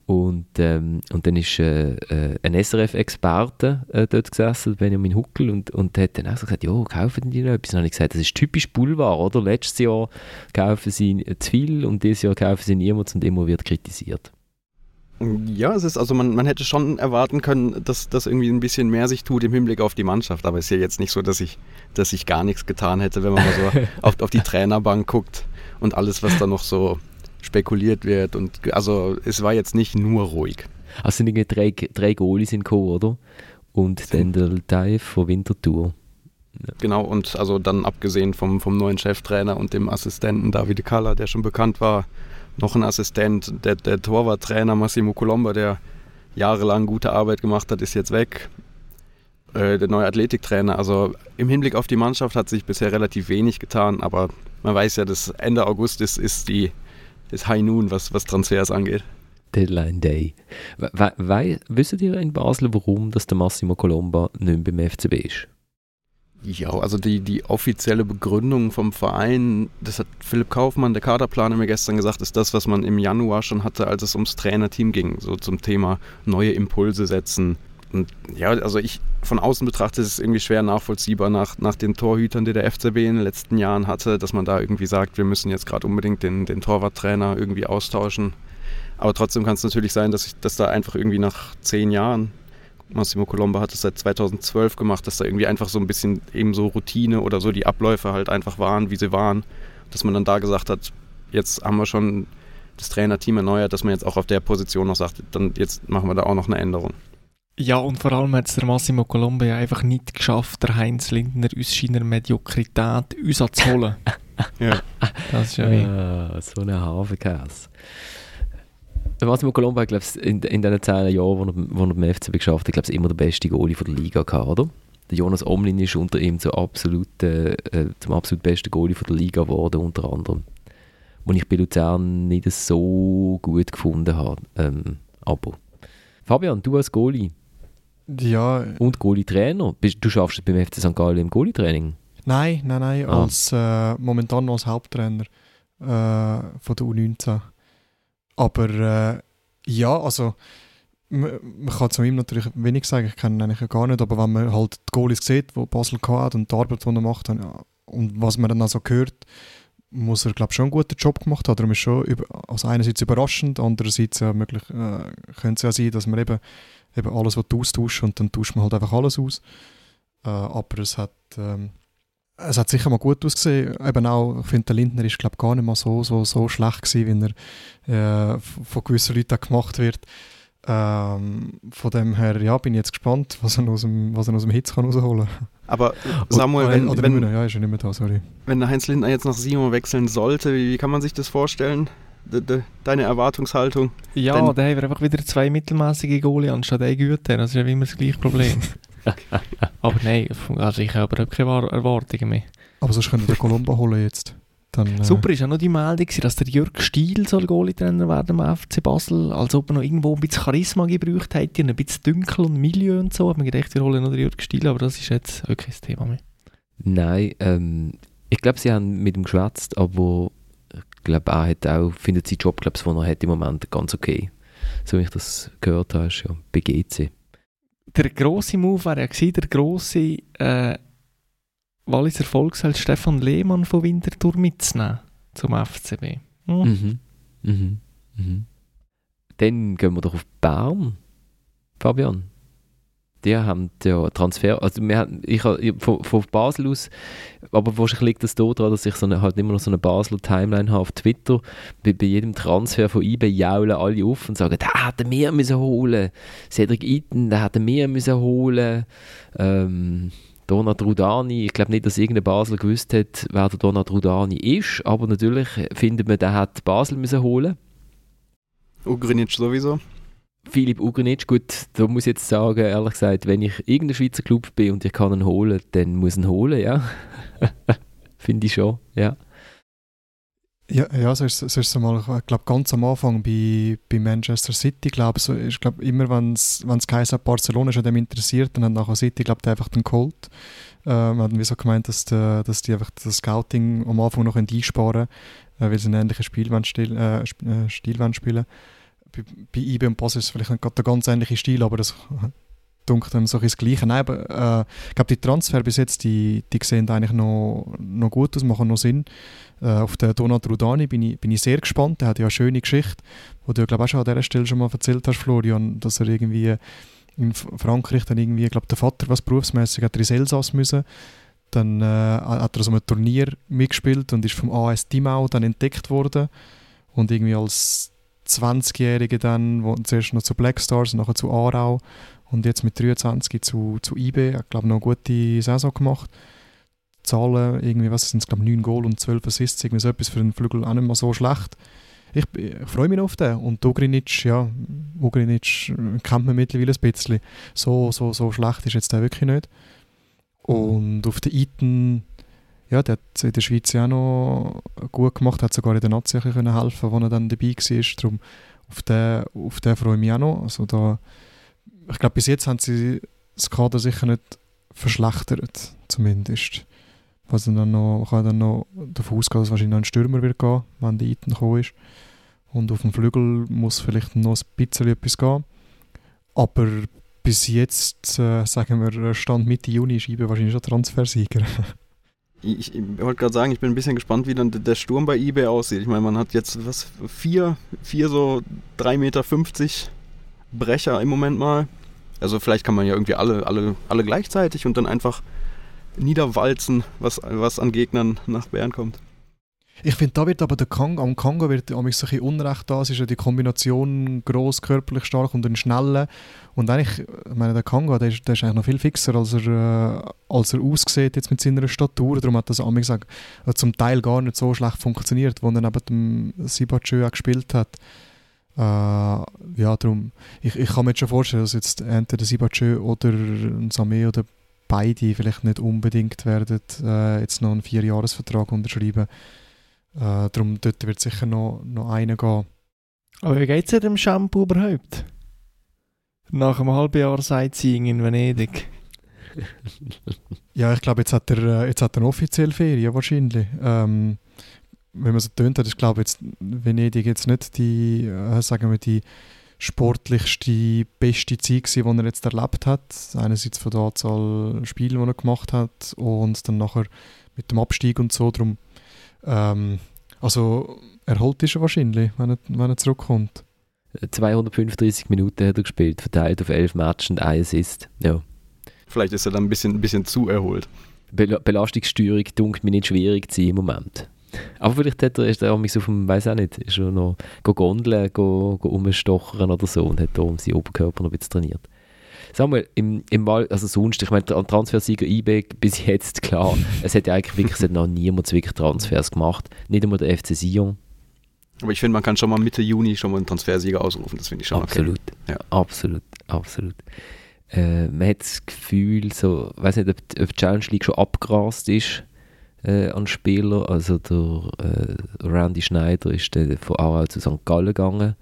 Und, ähm, und dann ist äh, äh, ein SRF-Experte äh, dort gesessen, Benjamin Huckel, und, und hat dann auch so gesagt, ja, kaufen die noch etwas? Dann habe ich gesagt, das ist typisch Boulevard, oder? Letztes Jahr kaufen sie zu viel und dieses Jahr kaufen sie niemals und immer wird kritisiert. Ja, es ist, also man, man hätte schon erwarten können, dass das irgendwie ein bisschen mehr sich tut im Hinblick auf die Mannschaft. Aber es ist ja jetzt nicht so, dass ich, dass ich gar nichts getan hätte, wenn man mal so auf, auf die Trainerbank guckt und alles, was da noch so spekuliert wird. Und also es war jetzt nicht nur ruhig. Also sind irgendwie drei, drei Goalies sind gekommen, oder? Und dann der Dave von Winterthur. Genau, und also dann abgesehen vom, vom neuen Cheftrainer und dem Assistenten Davide Kalla, der schon bekannt war, noch ein Assistent, der, der Torwarttrainer Massimo Colomba, der jahrelang gute Arbeit gemacht hat, ist jetzt weg. Äh, der neue Athletiktrainer, also im Hinblick auf die Mannschaft hat sich bisher relativ wenig getan, aber man weiß ja, dass Ende August ist, ist die ist High Noon, was, was Transfers angeht. Deadline Day. Wisst ihr in Basel, warum dass der Massimo Colomba nicht mehr beim FCB ist? Ja, also die, die offizielle Begründung vom Verein, das hat Philipp Kaufmann, der Kaderplaner, mir gestern gesagt, ist das, was man im Januar schon hatte, als es ums Trainerteam ging, so zum Thema neue Impulse setzen. Und ja, also ich von außen betrachtet ist es irgendwie schwer nachvollziehbar nach, nach den Torhütern, die der FCB in den letzten Jahren hatte, dass man da irgendwie sagt, wir müssen jetzt gerade unbedingt den, den Torwarttrainer irgendwie austauschen. Aber trotzdem kann es natürlich sein, dass, ich, dass da einfach irgendwie nach zehn Jahren Massimo Colomba hat es seit 2012 gemacht, dass da irgendwie einfach so ein bisschen eben so Routine oder so die Abläufe halt einfach waren, wie sie waren. Dass man dann da gesagt hat, jetzt haben wir schon das Trainerteam erneuert, dass man jetzt auch auf der Position noch sagt, dann jetzt machen wir da auch noch eine Änderung. Ja, und vor allem hat es der Massimo Colombo ja einfach nicht geschafft, der Heinz Lindner aus seiner Mediokrität uns holen. ja. Das ist ja wie... Ah, so eine Hafenkäse. Der Massimo Colombo hat, glaube ich, in, in den zehn Jahren, wo er, wo er beim FCB geschafft hat, glaube ich, immer der beste Goalie von der Liga gehabt, oder? Der Jonas Omlin ist unter ihm zum absolut, äh, zum absolut besten Goalie von der Liga geworden, unter anderem. Und ich bei Luzern nicht so gut gefunden habe. Ähm, aber Fabian, du als Goalie Ja, und Goalie-Trainer, du schaffst beim FC St. Gallen im Goalie-Training? nein, nein, nein, Ah. als, äh, momentan noch als Haupttrainer äh, von der U19. Aber äh, ja, also man, kann zu ihm natürlich wenig sagen, ich kenne ihn eigentlich gar nicht, aber wenn man halt die Goalies sieht, die Basel hat und die Arbeit, die er macht dann, ja, und was man dann also hört, muss er glaube schon einen guten Job gemacht haben. Darum ist schon über, also einerseits überraschend, andererseits ja möglich, äh, könnte es ja sein, dass man eben, eben alles was austauscht und dann tauscht man halt einfach alles aus. Äh, aber es hat ähm, es hat sicher mal gut ausgesehen. Eben auch, ich finde, der Lindner ist glaube gar nicht mal so, so, so schlecht gewesen, wie er äh, von gewissen Leuten gemacht wird. Ähm, von dem her, ja, bin ich jetzt gespannt, was er aus dem, was er aus dem Hitz kann rausholen kann. Aber Samuel, wenn, Oder wenn, ja, ist er nicht mehr da, sorry. wenn Heinz Lindner jetzt nach Simon wechseln sollte, wie, wie kann man sich das vorstellen? De, de, deine Erwartungshaltung? Ja, Dann- dann haben wir einfach wieder zwei mittelmäßige Goalie anstatt ein Güter. Das ist ja immer das gleiche Problem. aber nein, also ich habe aber keine War- Erwartungen mehr. Aber sonst können wir den Colombo holen jetzt. Dann, äh, Super ist auch noch die Meldung, dass der Jörg Stiel soll Goalie-Trainer werden am FC Basel, als ob er noch irgendwo ein bisschen Charisma gebraucht hätte, und ein bisschen Dunkel und Milieu und so. Hat man gedacht, wir holen noch den Jörg Stiel, aber das ist jetzt auch kein Thema mehr. Nein, ähm, ich glaube, sie haben mit ihm geschwätzt, aber ich glaube, er hat auch, findet seinen Job, glaube ich, den er hat im Moment ganz okay. So wie ich das gehört habe, ist ja bei GC. Der grosse Move wäre ja der grosse äh, Walliser Volksheld Stefan Lehmann von Winterthur mitzunehmen zum FCB. Hm? Mhm. Mhm. Mhm. Dann gehen wir doch auf Bern, Fabian. Die haben ja Transfer, also wir haben, ich, von, von Basel aus, aber wahrscheinlich liegt das daran, dass ich so eine, halt immer noch so eine Basler Timeline habe auf Twitter. Bei, bei jedem Transfer von eBay jaulen alle auf und sagen, da hätten wir müssen holen. Cedric Eaton, da hätten wir müssen holen. Ähm, Donat Rudani, ich glaube nicht, dass irgendein Basel gewusst hat, wer der Donat Rudani ist, aber natürlich findet man, der hat Basel müssen holen. Ugrinic sowieso. Philipp Ugrinic, gut, da muss ich jetzt sagen, ehrlich gesagt, wenn ich irgendein Schweizer Club bin und ich kann ihn holen, dann muss ich ihn holen, ja. Finde ich schon, ja. Ja, ja so ist so es mal, ich glaube, ganz am Anfang bei, bei Manchester City, glaube so, ich glaube, immer wenn es geheißen hat, Barcelona ist an dem interessiert, dann hat nachher City, glaube ich, einfach den geholt. Ähm, hat wie so gemeint, dass, die, dass die einfach das Scouting am Anfang noch einsparen können, äh, weil sie einen ähnlichen wollen stil, äh, äh, Stil wollen spielen Bei, bei IB und Basel ist es vielleicht nicht der ganz ähnliche Stil, aber das dunkelt dann so ein das Gleiche. Nein, aber äh, ich glaube, die Transfer bis jetzt, die, die sehen eigentlich noch, noch gut aus, machen noch Sinn. Äh, auf den Donat Rudani bin ich, bin ich sehr gespannt. Der hat ja eine schöne Geschichte, wo du, glaube auch schon an dieser Stelle schon mal erzählt hast, Florian, dass er irgendwie in Frankreich dann irgendwie, glaube, der Vater, was berufsmäßig hat er ins Elsass müssen. Dann äh, hat er so einem Turnier mitgespielt und ist vom AS Timau dann entdeckt worden. Und irgendwie als 20-Jähriger dann, wo, zuerst noch zu Black Stars, nachher zu Aarau und jetzt mit 23 zu, zu IB, hat glaube noch eine gute Saison gemacht. Zahlen, irgendwie, was sind es, glaube 9 Goal und 12 Assists, irgendwie so etwas für einen Flügel auch nicht mal so schlecht. Ich, ich freue mich auf den. Und Ugrinic, ja, Ugrinic äh, kennt man mittlerweile ein bisschen. So, so, so schlecht ist jetzt der wirklich nicht. Und auf den Eaton, ja, der hat es in der Schweiz ja auch noch gut gemacht, hat sogar in der Nazi bisschen helfen wo er dann dabei war. Darum auf den, auf den freue ich mich auch noch. Also da, ich glaube, bis jetzt haben sie das Kader sicher nicht verschlechtert, zumindest. Was dann noch, kann dann noch davon ausgehen, dass wahrscheinlich noch ein Stürmer wird gehen, wenn der Eaton gekommen ist. Und auf dem Flügel muss vielleicht noch ein bisschen etwas gehen. Aber bis jetzt, äh, sagen wir, Stand Mitte Juni, ist IBE wahrscheinlich schon Transfersieger. Ich, ich wollte gerade sagen, ich bin ein bisschen gespannt, wie dann der- Sturm bei eBay aussieht. Ich meine, man hat jetzt was, vier, vier so 3,50 Meter Brecher im Moment mal. Also vielleicht kann man ja irgendwie alle, alle, alle gleichzeitig und dann einfach niederwalzen, was, was an Gegnern nach Bern kommt. Ich finde, da wird aber der Kang, am Kanga wird am ein bisschen Unrecht da. Es ist ja die Kombination gross, körperlich stark und ein schneller. Und eigentlich, ich meine, der Kanga, der ist, der ist eigentlich noch viel fixer, als er, äh, als er aussieht jetzt mit seiner Statur. Darum hat das am gesagt, äh, zum Teil gar nicht so schlecht funktioniert, wo er neben dem auch gespielt hat. Äh, ja, darum, ich, ich kann mir jetzt schon vorstellen, dass jetzt entweder Sibachö oder ein Samé oder beide vielleicht nicht unbedingt werden äh, jetzt noch einen Vierjahresvertrag unterschreiben. Äh, darum dort wird sicher noch, noch einer gehen. Aber wie geht es dem Shampoo überhaupt? Nach einem halben Jahr Sightseeing in Venedig. ja, ich glaube, jetzt hat er, äh, jetzt hat er offiziell Ferien wahrscheinlich. Ähm, wenn man so tönt hat, ich glaube jetzt Venedig jetzt nicht die, äh, sagen wir, die sportlichste, beste Zeit gewesen, die er jetzt erlebt hat. Einerseits von der Anzahl Spiele, die er gemacht hat und dann nachher mit dem Abstieg und so. Darum, ähm, also erholt ist er wahrscheinlich, wenn er, wenn er zurückkommt. 235 Minuten hat er gespielt, verteilt auf 11 Matches und 1 Assist. Ja. Vielleicht ist er dann ein bisschen, ein bisschen zu erholt. Bel Belastungssteuerung dunkelt mir nicht schwierig zu sein im Moment. Aber vielleicht hat er, ist er mich auf dem, weiß auch nicht, ist er noch go Gondeln, go, go umstochern oder so und hat da um seinen Oberkörper noch ein bisschen trainiert. Samuel, im, im Wahl, also sonst, ich meine, Transfersieger IB bis jetzt, klar, es hat ja eigentlich wirklich, hat noch niemand wirklich Transfers gemacht, nicht einmal der FC Sion. Aber ich finde, man kann schon mal Mitte Juni schon mal einen Transfersieger ausrufen, das finde ich schon absolut, okay. Ja. Absolut, absolut. Äh, man hat das Gefühl, so, ich weiß nicht, ob, ob die Challenge League schon abgerast ist, äh, an Spieler. Also der äh, Randy Schneider ist dann von Aarau zu St. Gallen gegangen.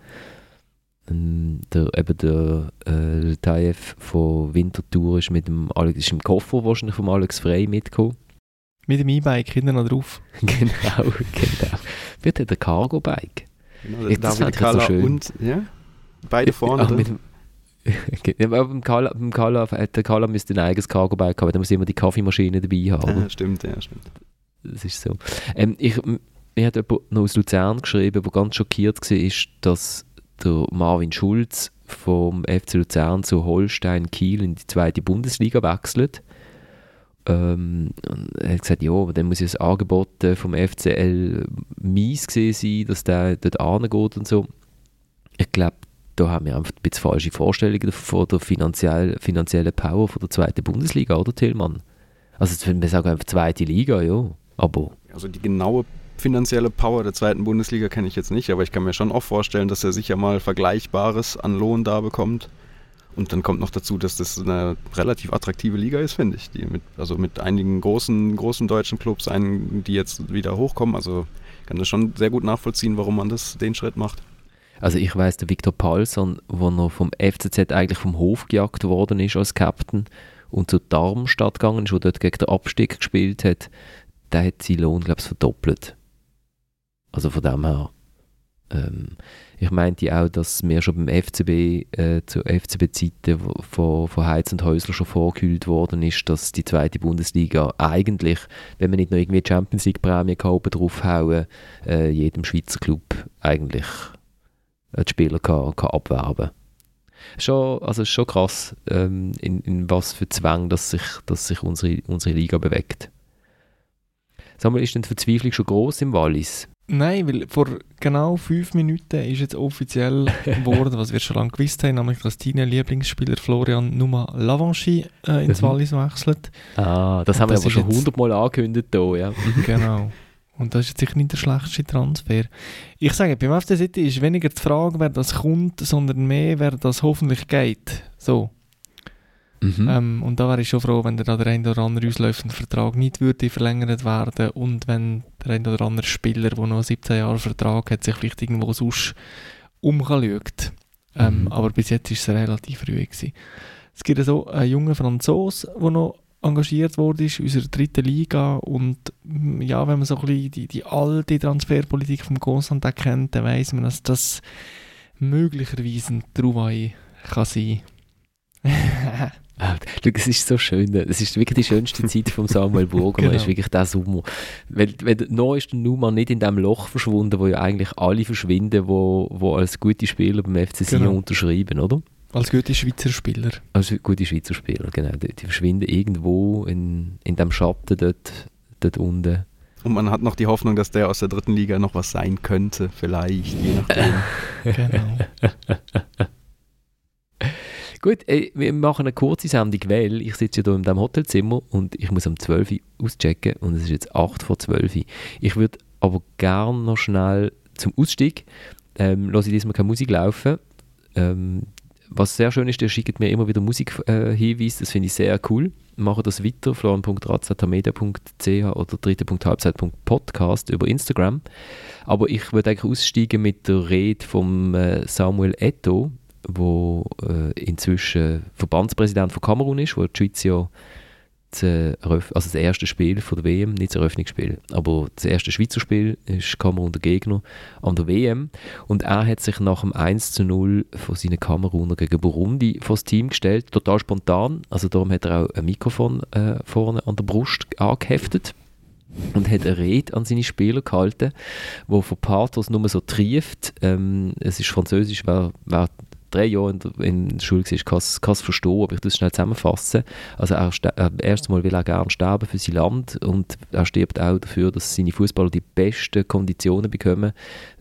Ähm, der, eben der äh, Taif von Winterthur ist mit dem Alex, ist im Koffer wahrscheinlich vom Alex Frey mitgekommen. Mit dem E-Bike hinten noch drauf. genau, genau. Wird der Cargo-Bike. Genau, das David Kala so und, ja, beide vorne. Ach, mit dem, ja, aber beim Carla, beim Carla, der Carla müsste ein eigenes Cargo-Bike haben, da muss immer die Kaffeemaschine dabei haben. Ja, stimmt, ja, stimmt. Das ist so. Ähm, ich, mir hat jemand noch aus Luzern geschrieben, der ganz schockiert war, ist, dass der Marvin Schulz vom FC Luzern zu Holstein Kiel in die zweite Bundesliga wechselt. Ähm, er hat gesagt, ja, dann muss ja das Angebot äh, vom FCL mies gesehen sein, dass der dort angeht und so. Ich glaube, da haben wir einfach ein bisschen falsche Vorstellungen von der finanziell, finanziellen Power von der zweiten Bundesliga, oder Tillmann? Also wir sagen einfach zweite Liga, ja. Abo. Also die genaue finanzielle Power der zweiten Bundesliga kenne ich jetzt nicht, aber ich kann mir schon auch vorstellen, dass er sicher mal Vergleichbares an Lohn da bekommt. Und dann kommt noch dazu, dass das eine relativ attraktive Liga ist, finde ich. Die mit, also mit einigen großen, großen deutschen Clubs, einen, die jetzt wieder hochkommen. Also kann das schon sehr gut nachvollziehen, warum man das, den Schritt macht. Also ich weiß, der Viktor Paulson, wo noch vom FCZ eigentlich vom Hof gejagt worden ist als Captain und zu Darmstadt gegangen ist, wo dort gegen den Abstieg gespielt hat, der hat seinen Lohn, glaube ich, verdoppelt. Also von dem her. Ähm, ich meinte auch, dass mir schon beim FCB äh, zu FCB-Zeiten von, von Heiz und Häusler schon vorgehüllt worden ist, dass die zweite Bundesliga eigentlich, wenn man nicht noch irgendwie Champions League-Prämie draufhauen, äh, jedem Schweizer Club eigentlich die Spieler kann, kann abwerben schon, also schon krass, ähm, in, in was für Zwang dass sich, dass sich unsere, unsere Liga bewegt. Sag mal, ist denn die Verzweiflung schon groß im Wallis? Nein, weil vor genau fünf Minuten ist jetzt offiziell geworden, was wir schon lange gewusst haben, nämlich dass dein Lieblingsspieler Florian Numa Lavanchy äh, ins mhm. Wallis wechselt. Ah, das Und haben das wir aber schon hundertmal angekündigt hier, ja. genau. Und das ist jetzt sicher nicht der schlechteste Transfer. Ich sage, beim FC City ist weniger die Frage, wer das kommt, sondern mehr, wer das hoffentlich geht. So. Mhm. Ähm, und da wäre ich schon froh, wenn der, ein oder andere auslaufende Vertrag nicht würde verlängert werden und wenn der ein oder andere Spieler, der noch 17 Jahre Vertrag hat, sich vielleicht irgendwo sonst umschaut. Ähm, mhm. Aber bis jetzt war es relativ früh. Gewesen. Es gibt so einen jungen Franzos, der noch engagiert wurde in unserer dritten Liga und mm, ja, wenn man so ein bisschen die, die alte Transferpolitik vom Constant kennt, dann weiss man, dass das möglicherweise ein Trouvaille kann sein. Schau, es ist so schön. Es ist wirklich die schönste Zeit von Samuel Burger. genau. ist wirklich der Sommer. Weil, weil noch ist der Numa nicht in dem Loch verschwunden, wo ja eigentlich alle verschwinden, wo, wo als gute Spieler beim FC Sion genau. unterschreiben, oder? Als gute Schweizer Spieler. Als gute Schweizer Spieler, genau. Die, die verschwinden irgendwo in, in dem Schatten dort, dort unten. Und man hat noch die Hoffnung, dass der aus der dritten Liga noch was sein könnte, vielleicht, je nachdem. genau. Gut, ey, wir machen eine kurze Sendung, weil ich sitze ja hier in diesem Hotelzimmer und ich muss um 12 Uhr auschecken und es ist jetzt 8 vor 12 Uhr. Ich würde aber gerne noch schnell zum Ausstieg, ähm, lasse ich diesmal keine Musik laufen. Ähm, was sehr schön ist, der schickt mir immer wieder Musikhinweise, äh, das finde ich sehr cool. Mache das weiter, florian.razatamedia.ch oder dritte.halbzeit.podcast über Instagram. Aber ich würde eigentlich aussteigen mit der Rede von äh, Samuel Eto, wo äh, inzwischen Verbandspräsident von Kamerun ist, wo die Schweiz ja das, also das erste Spiel von der WM, nicht das Eröffnungsspiel, aber das erste Schweizer Spiel ist Kamerun der Gegner an der WM und er hat sich nach dem 1 zu 0 von seinen Kameruner gegen Burundi vor das Team gestellt, total spontan, also darum hat er auch ein Mikrofon äh, vorne an der Brust angeheftet und hat eine Rede an seine Spieler gehalten, wo von Pathos nur so trieft. Ähm, es ist französisch, wer, wer drei Jahre in der, in der Schule war, kann es verstehen, aber ich das schnell zusammenfassen. Also er, er erstens mal will er gerne sterben für sein Land und er stirbt auch dafür, dass seine Fußballer die besten Konditionen bekommen,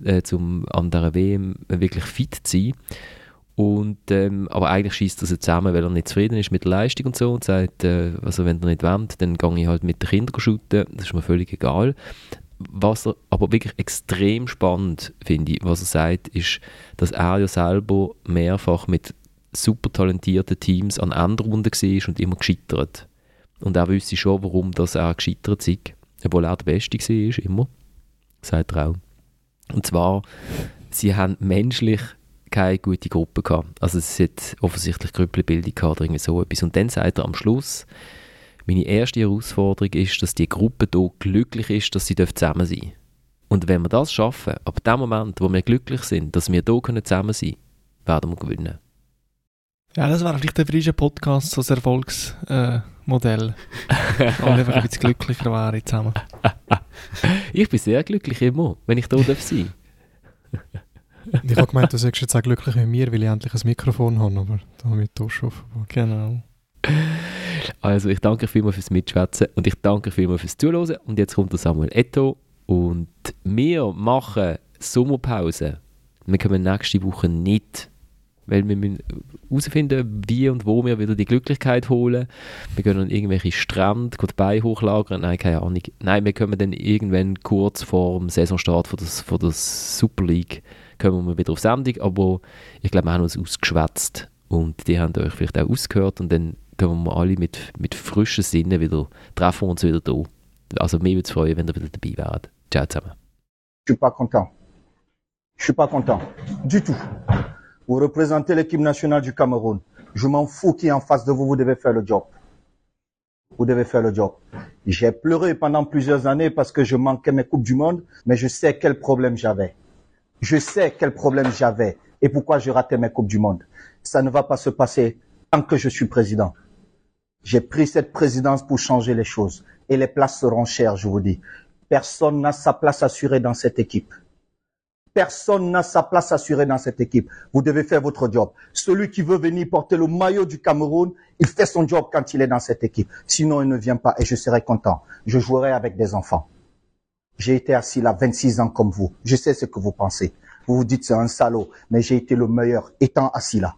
äh, um an der WM wirklich fit zu sein. Und, ähm, aber eigentlich schießt er sie zusammen, weil er nicht zufrieden ist mit der Leistung und so und sagt, äh, also wenn er nicht wollt, dann gehe ich halt mit den Kindern shooten, das ist mir völlig egal was er aber wirklich extrem spannend finde, was er sagt, ist, dass er ja selber mehrfach mit super talentierten Teams an Endrunden war und immer gescheitert. Und er wüsste schon, warum dass er gescheitert ist. Obwohl er der Beste war, immer. Sagt er auch. Und zwar, sie haben menschlich keine gute Gruppe gehabt. Also es hat offensichtlich Grüppelbildung gehabt oder irgendwie so etwas. Und dann sagt er am Schluss, meine erste Herausforderung ist, dass die Gruppe hier glücklich ist, dass sie zusammen sein dürfen. Und wenn wir das schaffen, ab dem Moment, wo wir glücklich sind, dass wir hier zusammen sein können, werden wir gewinnen. Ja, das wäre vielleicht der frische Podcast, so ein Erfolgsmodell. Äh, Und einfach ein bisschen glücklicher wäre zusammen. ich bin sehr glücklich immer, wenn ich hier sein darf. ich habe gemeint, du sagst jetzt auch glücklich mit mir, weil ich endlich ein Mikrofon habe, aber da habe ich schon Genau. Also ich danke vielmals fürs Mitschwätzen und ich danke vielmals fürs Zuhören. Und jetzt kommt der Samuel Eto und wir machen Sommerpause. Wir kommen nächste Woche nicht, weil wir müssen herausfinden, wie und wo wir wieder die Glücklichkeit holen. Wir gehen an irgendwelche Strände, die Beine hochlagern. Nein, keine Ahnung. Nein, wir kommen dann irgendwann kurz vor dem Saisonstart von der, von der Super League kommen wir wieder auf Sendung, aber ich glaube, wir haben uns ausgeschwätzt und die haben euch vielleicht auch ausgehört und dann können wir alle mit, mit frischen Sinnen wieder, treffen uns wieder da. Also zusammen. Je suis pas content. Je suis pas content. Du tout. Vous représentez l'équipe nationale du Cameroun. Je m'en fous qui est en face de vous, vous devez faire le job. Vous devez faire le job. J'ai pleuré pendant plusieurs années parce que je manquais mes Coupes du Monde, mais je sais quel problème j'avais. Je sais quel problème j'avais et pourquoi je ratais mes Coupes du Monde. Ça ne va pas se passer tant que je suis président. J'ai pris cette présidence pour changer les choses. Et les places seront chères, je vous dis. Personne n'a sa place assurée dans cette équipe. Personne n'a sa place assurée dans cette équipe. Vous devez faire votre job. Celui qui veut venir porter le maillot du Cameroun, il fait son job quand il est dans cette équipe. Sinon, il ne vient pas et je serai content. Je jouerai avec des enfants. J'ai été assis là 26 ans comme vous. Je sais ce que vous pensez. Vous vous dites c'est un salaud, mais j'ai été le meilleur étant assis là.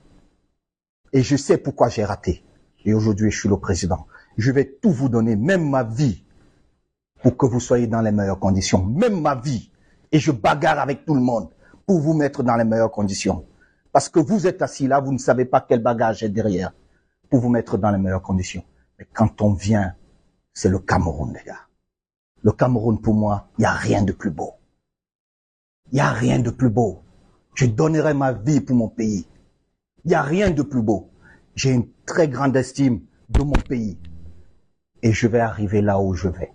Et je sais pourquoi j'ai raté. Et aujourd'hui, je suis le président. Je vais tout vous donner, même ma vie, pour que vous soyez dans les meilleures conditions. Même ma vie. Et je bagarre avec tout le monde pour vous mettre dans les meilleures conditions. Parce que vous êtes assis là, vous ne savez pas quel bagage est derrière pour vous mettre dans les meilleures conditions. Mais quand on vient, c'est le Cameroun, les gars. Le Cameroun, pour moi, il n'y a rien de plus beau. Il n'y a rien de plus beau. Je donnerai ma vie pour mon pays. Il n'y a rien de plus beau. J'ai très grande estime de mon pays. Et je vais arriver là où je vais.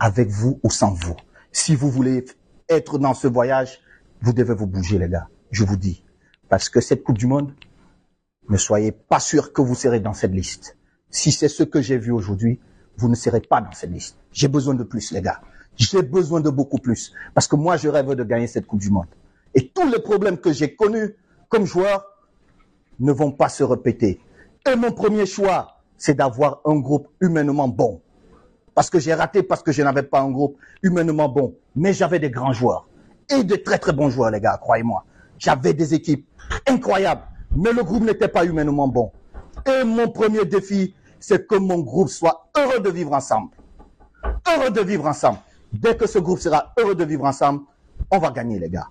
Avec vous ou sans vous. Si vous voulez être dans ce voyage, vous devez vous bouger, les gars. Je vous dis. Parce que cette Coupe du Monde, ne soyez pas sûr que vous serez dans cette liste. Si c'est ce que j'ai vu aujourd'hui, vous ne serez pas dans cette liste. J'ai besoin de plus, les gars. J'ai besoin de beaucoup plus. Parce que moi, je rêve de gagner cette Coupe du Monde. Et tous les problèmes que j'ai connus comme joueur, ne vont pas se répéter. Et mon premier choix, c'est d'avoir un groupe humainement bon. Parce que j'ai raté, parce que je n'avais pas un groupe humainement bon. Mais j'avais des grands joueurs. Et de très très bons joueurs, les gars, croyez-moi. J'avais des équipes incroyables. Mais le groupe n'était pas humainement bon. Et mon premier défi, c'est que mon groupe soit heureux de vivre ensemble. Heureux de vivre ensemble. Dès que ce groupe sera heureux de vivre ensemble, on va gagner, les gars.